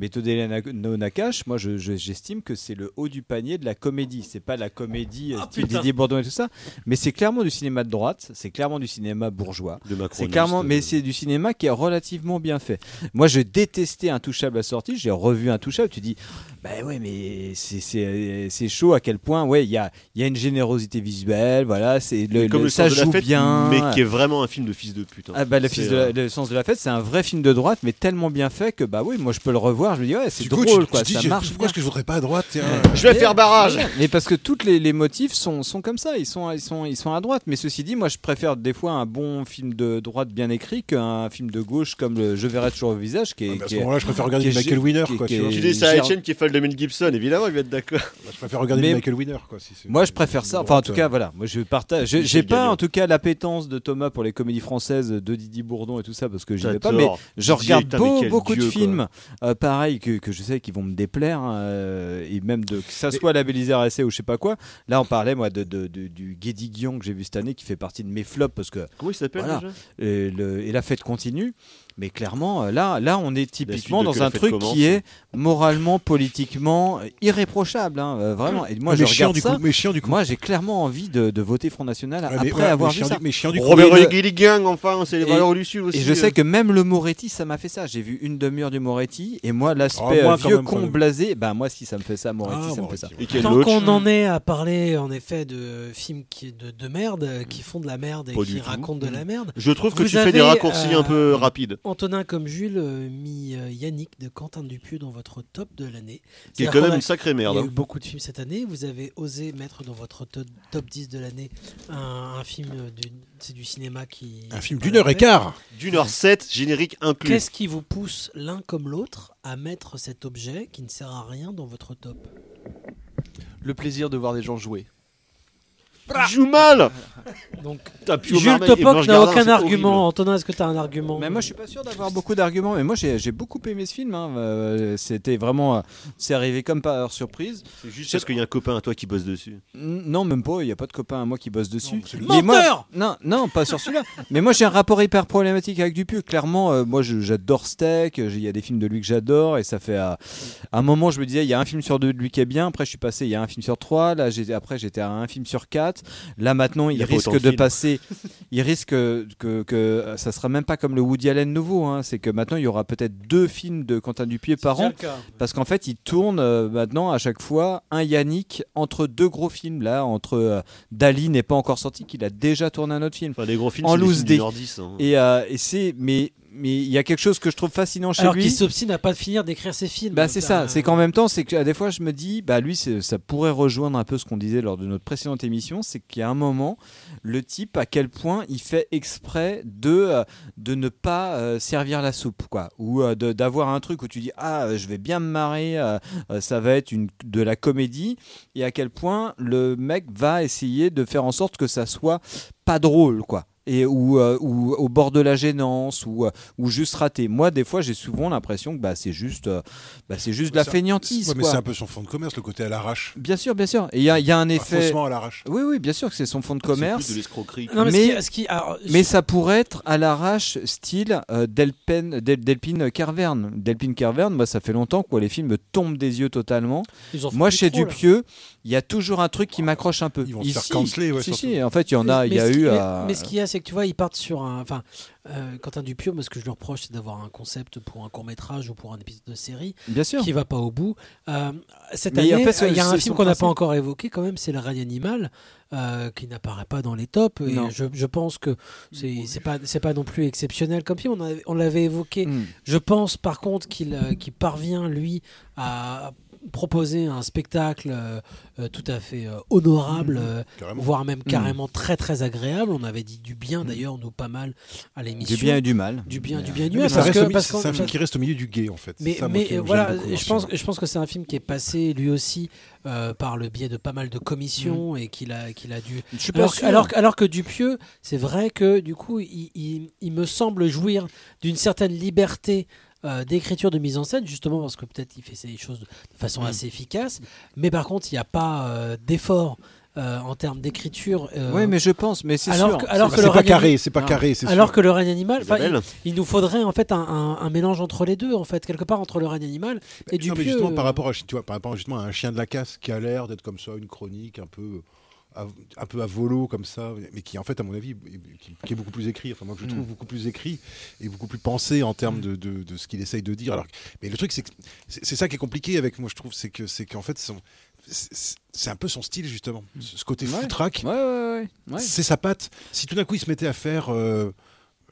Mais Todelano Nakash, moi, je- je- j'estime que c'est le haut du panier de la comédie. C'est pas la comédie euh, Ah, style. Didier Bourdon et tout ça, mais c'est clairement du cinéma de droite. C'est clairement du cinéma bourgeois. C'est clairement, mais c'est du cinéma qui est relativement bien fait. Moi, je détestais Intouchable à sortie. J'ai revu Intouchable. Tu dis, bah ouais, mais c'est- c'est chaud à quel point. Ouais, il y a, y a une générosité visuelle. Voilà, c'est le, comme le- le ça sens de la fête, bien. mais qui est vraiment un film de fils de pute. hein. Ah bah, le, fils de la- euh, le sens de la fête, c'est un vrai film de droite, mais tellement bien fait que bah oui, moi je peux le revoir. Je me dis ouais, c'est Du coup, drôle tu, quoi, tu ça j'ai- marche. pourquoi est-ce que je voudrais pas à droite tiens Je vais faire barrage. Mais parce que toutes les, les motifs sont, sont comme ça, ils sont, ils, sont, ils sont à droite. Mais ceci dit, moi je préfère des fois un bon film de droite bien écrit qu'un film de gauche comme le Je verrai toujours au visage qui est. Ah, mais à ce est- moment-là, je préfère regarder est Michael Winner, quoi, tu est dis ça à Etienne qui fait le Mel Gibson, évidemment, il va être d'accord. Je préfère regarder Michael Winner, quoi. Moi, je préfère ça. Enfin, en tout cas, euh, voilà. Moi, je partage. J'ai pas, en tout cas, l'appétence de Thomas pour les comédies françaises de Didier Bourdon et tout ça, parce que j'y vais pas. Mais je regarde beaucoup de films, euh, pareil que, que je sais qu'ils vont me déplaire, hein, euh, et même de que ça soit labellisé RSC ou je sais pas quoi. Là, on parlait moi de, de- de- du Guédiguion que j'ai vu cette année, qui fait partie de mes flops parce que Comment il s'appelle Voilà. déjà? Et, le- et la fête continue. Mais clairement, euh, là, là, on est typiquement dans un truc commence. qui est moralement, politiquement euh, irréprochable, hein, euh, vraiment. Et moi, Mais je chiant regarde du ça. coup, mais chiant du coup. Moi, j'ai clairement envie de, de voter Front National Ouais, après voilà, avoir mais vu chiant ça. du- mais chiant du coup. Robert le- Guilligan, enfin, c'est les valeurs du Sud aussi. Et je sais que même le Moretti, ça m'a fait ça. J'ai vu une demi-heure du Moretti, et moi, l'aspect Oh, moi, quand vieux con blasé, bah moi, si ça me fait ça, Moretti, Ah, ça me fait ça. Tant qu'on en est à parler en effet de films qui, de, de merde, qui font de la merde et Pas qui racontent de la merde, Je trouve que tu fais des raccourcis un peu rapides. Antonin comme Jules euh, mis euh, Yannick de Quentin Dupieux dans votre top de l'année. Qui est quand même a- une sacrée Il merde. y a eu hein. beaucoup de films cette année. Vous avez osé mettre dans votre to- top 10 de l'année un, un film, euh, du- c'est du cinéma qui. Un film d'une heure et quart. D'une heure sept, générique inclus. Qu'est-ce qui vous pousse l'un comme l'autre à mettre cet objet qui ne sert à rien dans votre top? Le plaisir de voir des gens jouer. Joue mal Donc, Jules Topoc n'a aucun argument. horrible. Antonin, est-ce que tu as un argument Mais moi, je suis pas sûr d'avoir beaucoup d'arguments. Mais moi, j'ai j'ai beaucoup aimé ce film. hein. Euh, C'était vraiment, euh, c'est arrivé comme par surprise. C'est juste parce qu'il y a un copain à toi qui bosse dessus. N- Non, même pas. Il n'y a pas de copain à moi qui bosse dessus. Mais moi- Menteur non, non, pas sur celui-là. Mais moi, j'ai un rapport hyper problématique avec Dupieux. Clairement, euh, moi, je- j'adore Steak. euh, Il y a des films de lui que j'adore. Et ça fait. à à un moment, je me disais, il y a un film sur deux de lui qui est bien. Après, je suis passé, il y a un film sur trois. Là, j'ai- après, j'étais à un film sur quatre. Là, maintenant, Il risque de passer. Il risque que, que, ça sera même pas comme le Woody Allen nouveau. hein. C'est que maintenant, il y aura peut-être deux films de Quentin Dupieux par an. Parce qu'en fait, il tourne euh, maintenant à chaque fois un Yannick entre deux gros films. Là, entre euh, Dali n'est pas encore sorti, qu'il a déjà tourné un autre film. Enfin, les gros films, En des loose films dix, hein. Et, euh, et c'est mais mais il y a quelque chose que je trouve fascinant chez Alors lui. qu'il s'obstine à pas finir d'écrire ses films. Bah c'est ça, Euh, c'est qu'en même temps, c'est que des fois je me dis, bah lui, ça pourrait rejoindre un peu ce qu'on disait lors de notre précédente émission, c'est qu'il y a un moment, le type à quel point il fait exprès de euh, de ne pas euh, servir la soupe, quoi, ou euh, d'avoir un truc où tu dis ah je vais bien me marrer, euh, ça va être une de la comédie, et à quel point le mec va essayer de faire en sorte que ça soit pas drôle, quoi. Et ou, euh, ou au bord de la gênance ou, euh, ou juste raté. Moi, des fois, j'ai souvent l'impression que bah, c'est juste, euh, bah, c'est juste de la feignantise. Ouais, mais quoi. c'est un peu son fond de commerce, le côté à l'arrache. Bien sûr, bien sûr. Et il y a, il y a un effet. faussement à l'arrache. Oui, oui, bien sûr que c'est son fond de C'est plus commerce. de l'escroquerie. Non, mais, Mais- ce qui, ce qui- alors, Mais je- ça pourrait être à l'arrache, style euh, Delpen, Del- Delpine Carverne. Delpine Carverne, moi, ça fait longtemps que les films me tombent des yeux totalement. Moi, chez trop, là. Il y a toujours un truc qui m'accroche un peu. Ils vont se faire Ici, canceler, ouais, si, si, en fait, il y en a, il y a qui- eu. mais- Mais ce qu'il y a, c'est que tu vois, ils partent sur un. Enfin, euh, Quentin Dupieux, moi, ce que je lui reproche, c'est d'avoir un concept pour un court métrage ou pour un épisode de série Bien sûr. qui va pas au bout. Euh, cette Mais en année, fait, il y a un film qu'on n'a pas encore évoqué, quand même, c'est Le règne animal. euh, qui n'apparaît pas dans les tops et Non. je, je pense que c'est pas c'est pas non plus exceptionnel comme film on, avait- on l'avait évoqué Mm. je pense par contre qu'il euh, qu'il parvient lui à proposer un spectacle euh, euh, tout à fait euh, honorable euh, Carrément. voire même Mm. carrément très très agréable on avait dit du bien d'ailleurs nous pas mal à l'émission Du bien et du mal. du bien du bien et du mal parce que c'est un film qui reste au milieu du gay, en fait. Mais, ça, voilà, beaucoup je pense, film. je pense que c'est un film qui est passé lui aussi euh, par le biais de pas mal de commissions et qu'il a, qu'il a dû. Je suis pas Alors, sûr. alors, alors que Dupieux, c'est vrai que du coup, il, il- il me semble jouir d'une certaine liberté. Euh, d'écriture de mise en scène justement parce que peut-être il fait ces choses de façon Mm. assez efficace mais par contre il n'y a pas euh, d'effort euh, en termes d'écriture euh, Oui, mais je pense, mais c'est alors sûr. que, alors Bah, que c'est le pas carré, c'est pas carré, c'est alors sûr. que le règne animal il, nous faudrait en fait un, un- un mélange entre les deux en fait quelque part entre le règne animal et Non, mais Dupieux justement, par rapport, à, tu vois, par rapport justement à un chien de la casse qui a l'air d'être comme ça, une chronique un peu, à- un peu à volo comme ça, mais qui en fait, à mon avis, qui, qui est beaucoup plus écrit. Enfin, moi, je trouve beaucoup plus écrit et beaucoup plus pensé en termes de, de- de ce qu'il essaye de dire. Alors, mais le truc, c'est que c'est ça qui est compliqué avec moi, je trouve, c'est que c'est qu'en fait, son- c'est un peu son style justement, ce côté Ouais. foutraque. Ouais, ouais, ouais. ouais. C'est sa patte. Si tout d'un coup il se mettait à faire, euh,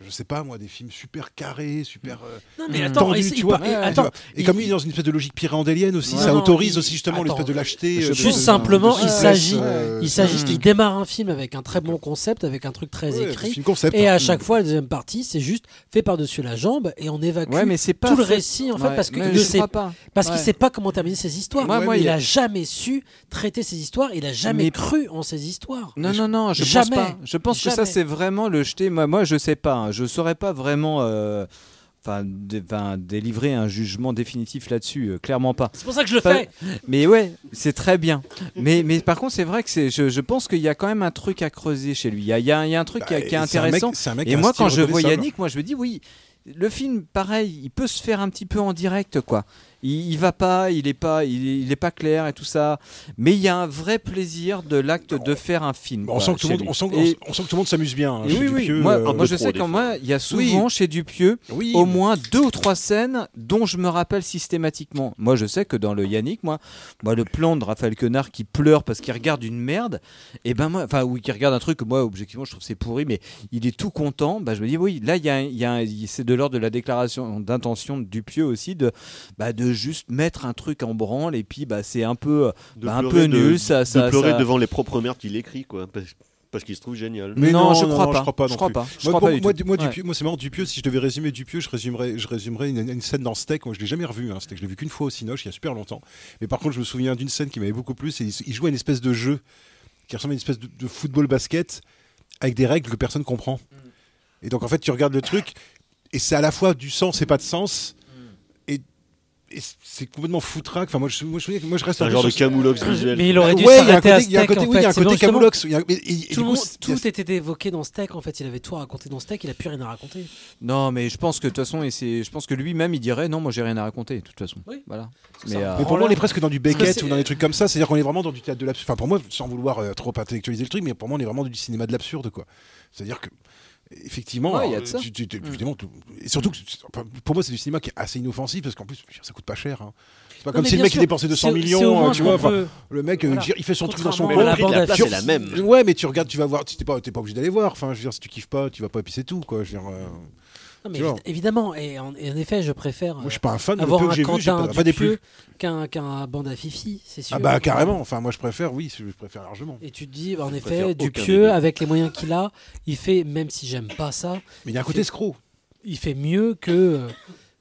je sais pas moi, des films super carrés, super euh, non mais Mm. attends tendus, il- tu vois. et- attends, comme lui, il est dans une espèce de logique pyréandélienne aussi, Ouais. ça Non, autorise il- aussi justement l'espèce de lâcheté. Euh, Juste de- simplement, de il souplesse, s'agit, euh, il s'agit Mm. qu'il démarre un film avec un très bon concept, avec un truc très ouais, écrit. concept. Et hein. à chaque fois, la deuxième partie, c'est juste fait par-dessus la jambe et on évacue Ouais, mais c'est pas tout le récit en fait Ouais, parce qu'il ne sait pas. parce qu'il sait pas comment terminer ses histoires. Moi, il, a- jamais su traiter ses histoires. Il a jamais Mais- cru en ses histoires. Non, non, non, je Jamais. pense pas. Je pense que ça, c'est vraiment le jeter. Moi, moi, je sais pas. Je saurais pas vraiment. euh, Enfin, dé- enfin, délivrer un jugement définitif là-dessus, euh, clairement pas. C'est pour ça que je le fais. Mais ouais, c'est très bien. Mais, mais par contre, c'est vrai que c'est, je, je pense qu'il y a quand même un truc à creuser chez lui. Il y a, il y a- il y a un truc qui, est- Bah, qui est c'est un mec- intéressant. un mec Et moi, quand je vois. Yannick, moi, je me dis oui. le film, pareil, il peut se faire un petit peu en direct, quoi. Il, il va pas, il est pas, il est, il est pas clair et tout ça. Mais il y a un vrai plaisir de l'acte de faire un film. On quoi, sent que tout le monde, lui. on sent, que- Et- on sent que tout le monde s'amuse bien. hein, chez oui, oui. Dupieux, Moi, euh, moi, je sais qu'en moi, il y a souvent chez Dupieux Oui. au moins deux ou trois scènes dont je me rappelle systématiquement. Moi, je sais que dans le Yannick, moi, moi le plan de Raphaël Quenard qui pleure parce qu'il regarde une merde, et ben moi, enfin, oui, qui regarde un truc que moi, objectivement, je trouve c'est pourri, mais il est tout content. Bah, je me dis, oui, là, il y a, y c'est de l'ordre de la déclaration d'intention de Dupieux aussi de, bah, de juste mettre un truc en branle, et puis, bah, c'est un peu, De bah, un pleurer peu de- nul, ça, de ça, pleurer ça- devant les propres merdes qu'il écrit, quoi. Parce, parce qu'il se trouve génial. Mais Non, non, je non, crois non, pas. Je crois pas. Je crois plus. pas. Je Moi, crois pas moi, moi, Ouais. Moi, c'est marrant. Dupieux, si je devais résumer Dupieux, je résumerais, je résumerais une, une scène dans Steak. Moi, je l'ai jamais revu. Hein. Steak, je l'ai vu qu'une fois au Cinoche, il y a super longtemps. Mais par contre, je me souviens d'une scène qui m'avait beaucoup plu. C'est il, il joue à une espèce de jeu qui ressemble à une espèce de, de football basket avec des règles que personne comprend. Et donc, en fait, tu regardes le truc et c'est à la fois du sens et pas de sens. C'est complètement foutraque. Enfin, moi, je, moi, je, moi, je reste un peu genre de camoulox visuel. Mais il aurait dû Ouais, il y a un s'arrêter à côté, il y a un Steak, côté, en oui, il y a un côté camoulox. Il y a- et- Tout, coup, tout était évoqué dans Steak en fait, il avait tout raconté dans Steak, il a plus rien à raconter. Non, mais je pense que de toute façon, et c'est, je pense que lui-même, il dirait non, moi, j'ai rien à raconter, de toute façon. Oui. Voilà. Mais, ça. euh, Mais pour moi, on est presque dans du Beckett ou dans des trucs comme ça. C'est-à-dire qu'on est vraiment dans du théâtre de l'absurde. Enfin, pour moi, sans vouloir euh, trop intellectualiser le truc, mais pour moi, on est vraiment dans du cinéma de l'absurde, quoi. C'est-à-dire que, effectivement, Ouais, il y a de ça. tu- tu- tu- Mm. tout- et surtout, pour moi, c'est du cinéma qui est assez inoffensif parce qu'en plus, ça coûte pas cher. hein. C'est pas Non, comme si le mec sûr, dépensait 200 c'est- c'est au millions, ce tu vois. peut- Le mec, euh, Voilà. il fait son truc dans son à la à place est la même. Ouais, mais tu regardes, tu vas voir, t'es pas, pas obligé d'aller voir. Enfin, je veux dire, si tu kiffes pas, tu vas pas, et puis c'est tout, quoi. Je veux dire, euh, Non, mais Tu vois. évi- évidemment, et en, et en effet, je préfère moi, je suis pas un fan, le avoir un Quentin. Dupieux qu'un qu'un bande à Fifi, c'est sûr. Ah bah carrément. Enfin, moi, je préfère, oui, je préfère largement. Et tu te dis, en préfère effet, Dupieux, avec les moyens qu'il a, il fait, même si j'aime pas ça, Mais il y a un côté fait- escroc. il fait mieux que,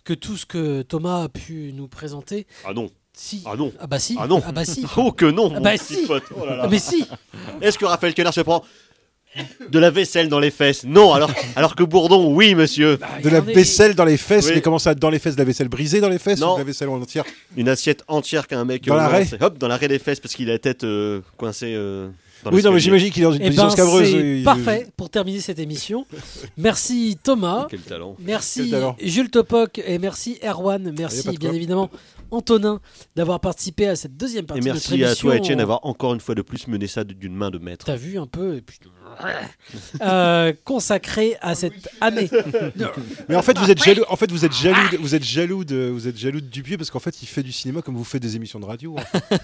que tout ce que Thomas a pu nous présenter. Ah non. Si. Ah non. Ah bah si. Ah non. Ah bah si. Oh que non, Ah bah si. pote. Oh là là. Ah mais si. Est-ce que Raphaël Quenard se prend de la vaisselle dans les fesses Non, alors, alors que Bourdon, oui, monsieur. Bah, De la vaisselle dans les fesses, Oui. mais comment ça Dans les fesses, de la vaisselle brisée dans les fesses Non. ou de la vaisselle en entière Une assiette entière qu'un mec. Dans euh, l'arrêt Hop, dans l'arrêt des fesses parce qu'il a la tête euh, coincée. euh, dans Oui, non, mais j'imagine qu'il est dans une Eh position ben, scabreuse. parfait pour terminer cette émission. Merci Thomas. Quel talent. Merci Quel talent. Jules Topoc et merci Erwan. Y a Merci bien quoi. évidemment Antonin d'avoir participé à cette deuxième Et partie de notre merci à toi, Étienne, d'avoir encore une fois de plus mené ça d'une main de maître. T'as vu un peu et puis euh, consacré à cette année. Mais en fait, vous êtes jaloux. En fait, vous êtes jaloux. De, vous êtes jaloux de. Vous êtes jaloux de Dupieux parce qu'en fait, il fait du cinéma comme vous faites des émissions de radio. en fait.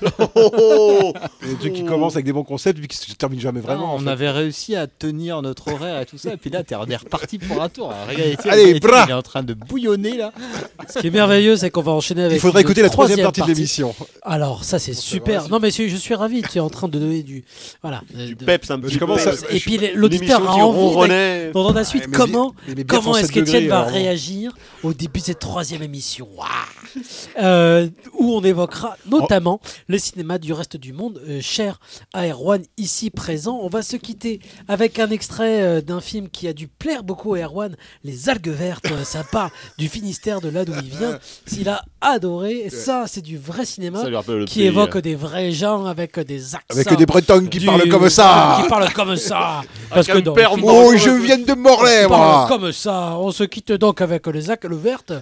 Des trucs qui commencent avec des bons concepts puis qui se terminent jamais vraiment. Non, en on fait. avait réussi à tenir notre horaire et tout ça, et puis là, t'es on est reparti pour un tour. Alors, regarde, Étienne, Allez, bras il est en train de bouillonner là. Ce qui est merveilleux, c'est qu'on va enchaîner avec. Il faudrait une écouter la troisième partie de l'émission. Alors ça c'est ça super. Non mais je suis ravi. Tu es en train de donner du voilà. Du peps, un Je petit commence peps. à- Et puis l'auditeur a envie. Dans la suite, mais comment comment est-ce 107 qu'Étienne va réagir au début de cette troisième émission? Euh, Où on évoquera notamment le cinéma du reste du monde, euh, cher à Erwan ici présent. On va se quitter avec un extrait euh, d'un film qui a dû plaire beaucoup à Erwan, Les algues vertes. Ça part du Finistère, de là d'où il vient. S'il a adoré, ça c'est du vrai cinéma qui pays, évoque euh. des vrais gens avec des accents. Avec des Bretons qui du- parlent comme ça. Qui parlent comme ça. Parce Avec que Oh, je viens de Morlaix, moi. comme ça. On se quitte donc avec les algues vertes.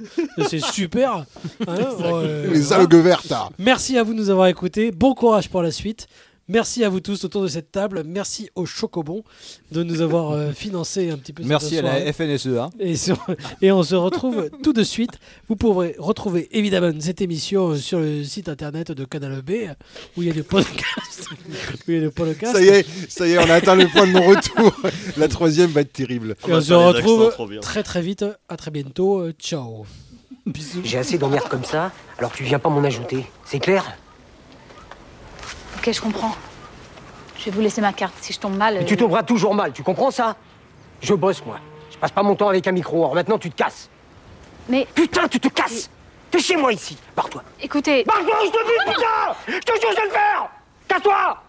C'est super. Hein, Les algues vertes. Merci à vous de nous avoir écoutés. Bon courage pour la suite. Merci à vous tous autour de cette table. Merci au Chocobon de nous avoir euh, financé un petit peu. cette Merci à la FNSEA. Et, sur- et on se retrouve tout de suite. Vous pourrez retrouver évidemment cette émission sur le site internet de Canal B où il y a des podcasts. où il y a des podcasts. Ça y est, ça y est, on a atteint le point de non-retour. La troisième va être terrible. Et on se retrouve très très vite. À très bientôt. Euh, Ciao. Bisous. J'ai assez d'emmerdes comme ça, alors tu viens pas m'en ajouter. C'est clair? Ok, je comprends. Je vais vous laisser ma carte. Si je tombe mal. Mais euh, tu tomberas toujours mal, tu comprends ça? Je bosse, moi. Je passe pas mon temps avec un micro. Alors maintenant, tu te casses. Mais Putain, tu te casses T'es chez moi ici. Barre-toi. écoutez. Barre-toi, je te dis, putain Je te jure, je vais le faire Casse-toi